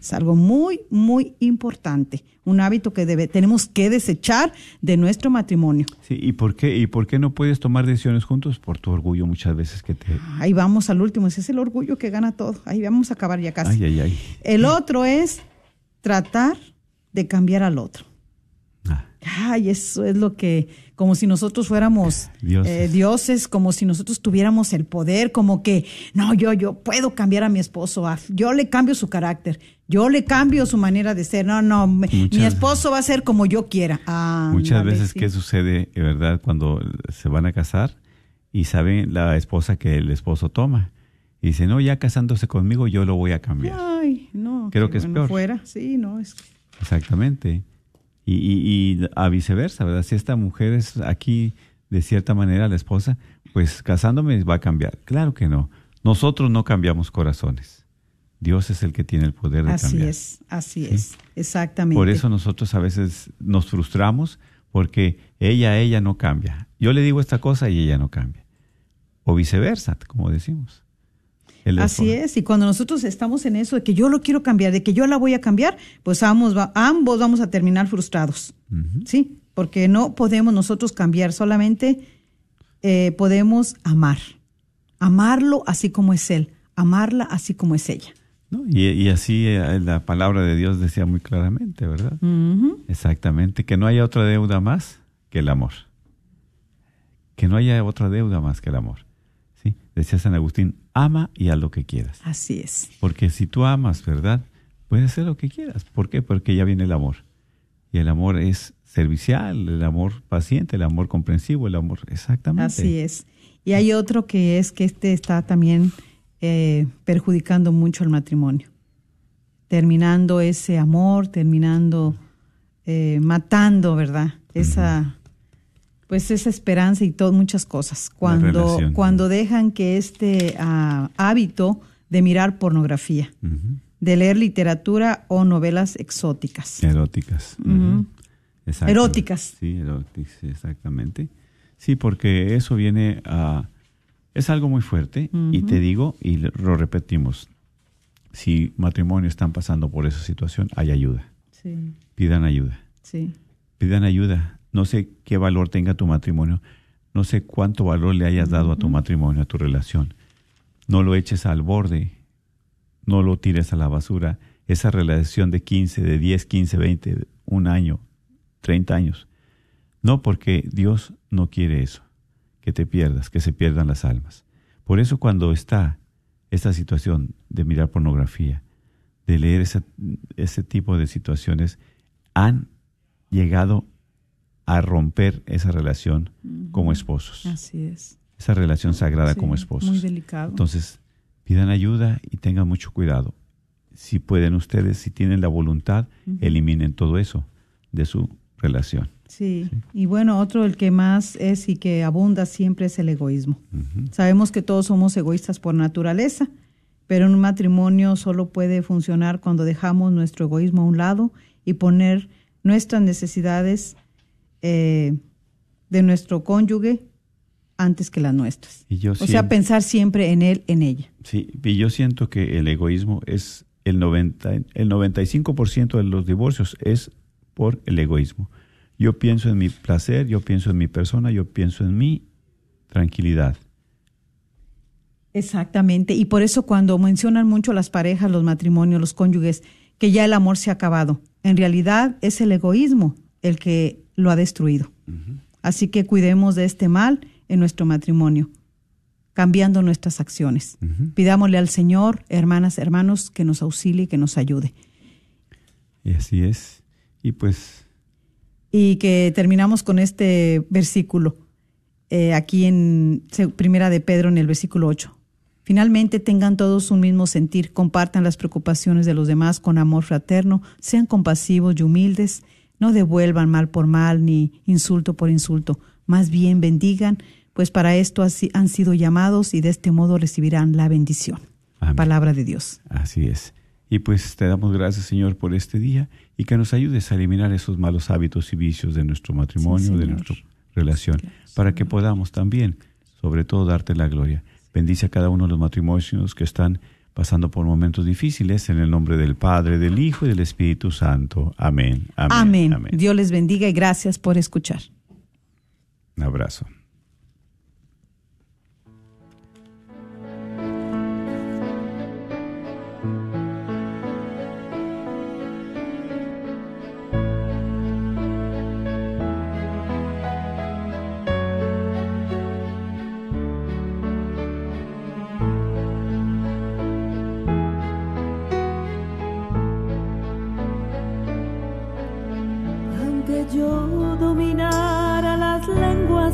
Es algo muy, muy importante, un hábito que debe, tenemos que desechar de nuestro matrimonio. Sí, ¿y por qué, y por qué no puedes tomar decisiones juntos? Por tu orgullo muchas veces que te... Ahí vamos al último, ese es el orgullo que gana todo, ahí vamos a acabar ya casi. Ay, ay, ay. El otro es tratar de cambiar al otro. Ay, eso es lo que, como si nosotros fuéramos eh, dioses. como si nosotros tuviéramos el poder, como que, no, yo, yo puedo cambiar a mi esposo, yo le cambio su carácter, yo le cambio su manera de ser, no, no, mi esposo va a ser como yo quiera. muchas veces, ¿qué sucede, de verdad, cuando se van a casar y sabe la esposa que el esposo toma? Y dice, no, ya casándose conmigo yo lo voy a cambiar. Ay, no. Creo que es peor. fuera, sí, no, es... Exactamente. Y, a viceversa, ¿verdad? Si esta mujer es aquí de cierta manera la esposa, pues casándome va a cambiar. Claro que no. Nosotros no cambiamos corazones. Dios es el que tiene el poder de cambiar. Así es, así es, exactamente. Por eso nosotros a veces nos frustramos porque ella, ella no cambia. Yo le digo esta cosa y ella no cambia. O viceversa, como decimos. Así es, y cuando nosotros estamos en eso de que yo lo quiero cambiar, de que yo la voy a cambiar, pues ambos, ambos vamos a terminar frustrados, ¿sí? Porque no podemos nosotros cambiar, solamente eh, podemos amar, amarlo así como es él, amarla así como es ella. Y, así eh, la palabra de Dios decía muy claramente, ¿verdad? Exactamente, que no haya otra deuda más que el amor. Que no haya otra deuda más que el amor. ¿Sí? Decía San Agustín, ama y haz lo que quieras. Así es. Porque si tú amas, ¿verdad? Puedes hacer lo que quieras. ¿Por qué? Porque ya viene el amor. Y el amor es servicial, el amor paciente, el amor comprensivo, el amor exactamente. Así es. Y hay otro que es que este está también eh, perjudicando mucho el matrimonio. Terminando ese amor, terminando eh, matando, ¿verdad? Esa pues esa esperanza y todo, muchas cosas. Cuando, cuando dejan que este ah, hábito de mirar pornografía, de leer literatura o novelas exóticas. Eróticas. Eróticas. Sí, eróticas, exactamente. Sí, porque eso viene a... Es algo muy fuerte y te digo, y lo repetimos, si matrimonios están pasando por esa situación, hay ayuda. Sí. Pidan ayuda. Sí. Pidan ayuda no sé qué valor tenga tu matrimonio, no sé cuánto valor le hayas dado a tu matrimonio, a tu relación. No lo eches al borde, no lo tires a la basura. Esa relación de 15, de 10, 15, 20, un año, 30 años. No, porque Dios no quiere eso, que te pierdas, que se pierdan las almas. Por eso cuando está esta situación de mirar pornografía, de leer ese, ese tipo de situaciones, han llegado a romper esa relación como esposos. Así es. Esa relación sagrada como esposos. Muy delicado. Entonces, pidan ayuda y tengan mucho cuidado. Si pueden ustedes, si tienen la voluntad, eliminen todo eso de su relación. Sí. y bueno, otro el que más es y que abunda siempre es el egoísmo. Sabemos que todos somos egoístas por naturaleza, pero un matrimonio solo puede funcionar cuando dejamos nuestro egoísmo a un lado y poner nuestras necesidades eh, de nuestro cónyuge antes que las nuestras. o sea, pensar siempre en él, en ella. Sí, y yo siento que el egoísmo es el 90, el 95% de los divorcios es por el egoísmo. Yo pienso en mi placer, yo pienso en mi persona, yo pienso en mi tranquilidad. Exactamente, y por eso cuando mencionan mucho las parejas, los matrimonios, los cónyuges, que ya el amor se ha acabado, en realidad es el egoísmo el que lo ha destruido. Así que cuidemos de este mal en nuestro matrimonio, cambiando nuestras acciones. Pidámosle al Señor, hermanas, hermanos, que nos auxilie, que nos ayude. Y así es. Y pues... Y que terminamos con este versículo. eh, aquí en Primera de Pedro en el versículo 8. Finalmente, tengan todos un mismo sentir, compartan las preocupaciones de los demás con amor fraterno, sean compasivos y humildes, no devuelvan mal por mal ni insulto por insulto, más bien bendigan, pues para esto han sido llamados y de este modo recibirán la bendición. Palabra de Dios. Así es. Y pues te damos gracias, Señor, por este día y que nos ayudes a eliminar esos malos hábitos y vicios de nuestro matrimonio, de nuestra relación, para que podamos también, sobre todo, darte la gloria. Bendice a cada uno de los matrimonios que están pasando por momentos difíciles en el nombre del Padre, del Hijo y del Espíritu Santo. Amén. Amén. Amén. Dios les bendiga y gracias por escuchar. Un abrazo.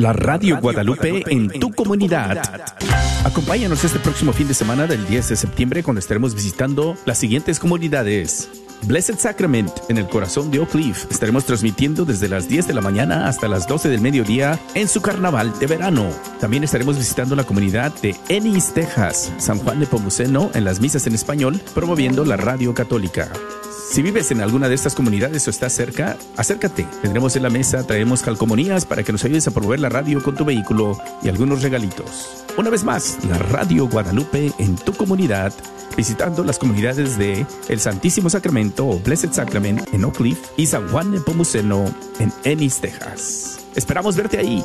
La Radio Guadalupe en tu comunidad. Acompáñanos este próximo fin de semana del 10 de septiembre cuando estaremos visitando las siguientes comunidades. Blessed Sacrament en el corazón de Oak Cliff. Estaremos transmitiendo desde las 10 de la mañana hasta las 12 del mediodía en su carnaval de verano. También estaremos visitando la comunidad de Ennis, Texas, San Juan de Pomuceno en las misas en español, promoviendo la radio católica. Si vives en alguna de estas comunidades o estás cerca, acércate. Tendremos en la mesa, traemos calcomanías para que nos ayudes a promover la radio con tu vehículo y algunos regalitos. Una vez más, la Radio Guadalupe en tu comunidad, visitando las comunidades de El Santísimo Sacramento o Blessed Sacrament en Oak Cliff y San Juan de Pomuceno en Ennis, Texas. Esperamos verte ahí.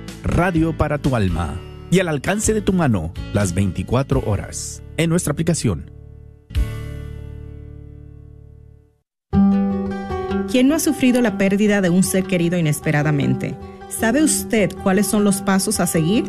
Radio para tu alma y al alcance de tu mano las 24 horas en nuestra aplicación. ¿Quién no ha sufrido la pérdida de un ser querido inesperadamente? ¿Sabe usted cuáles son los pasos a seguir?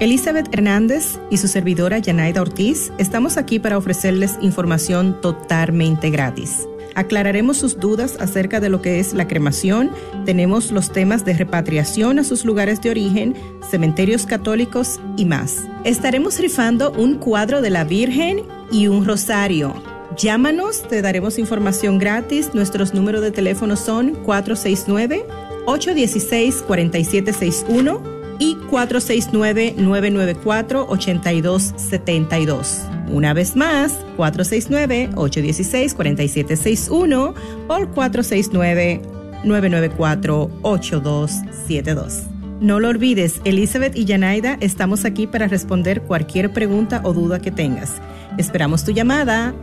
Elizabeth Hernández y su servidora Yanaida Ortiz estamos aquí para ofrecerles información totalmente gratis. Aclararemos sus dudas acerca de lo que es la cremación. Tenemos los temas de repatriación a sus lugares de origen, cementerios católicos y más. Estaremos rifando un cuadro de la Virgen y un rosario. Llámanos, te daremos información gratis. Nuestros números de teléfono son 469 816 4761 y 469-994-8272. Una vez más, 469-816-4761 o 469-994-8272. No lo olvides, Elizabeth y Yanaida estamos aquí para responder cualquier pregunta o duda que tengas. Esperamos tu llamada.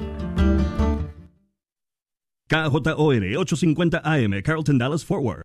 KJOR 850 AM, Carlton Dallas Forward.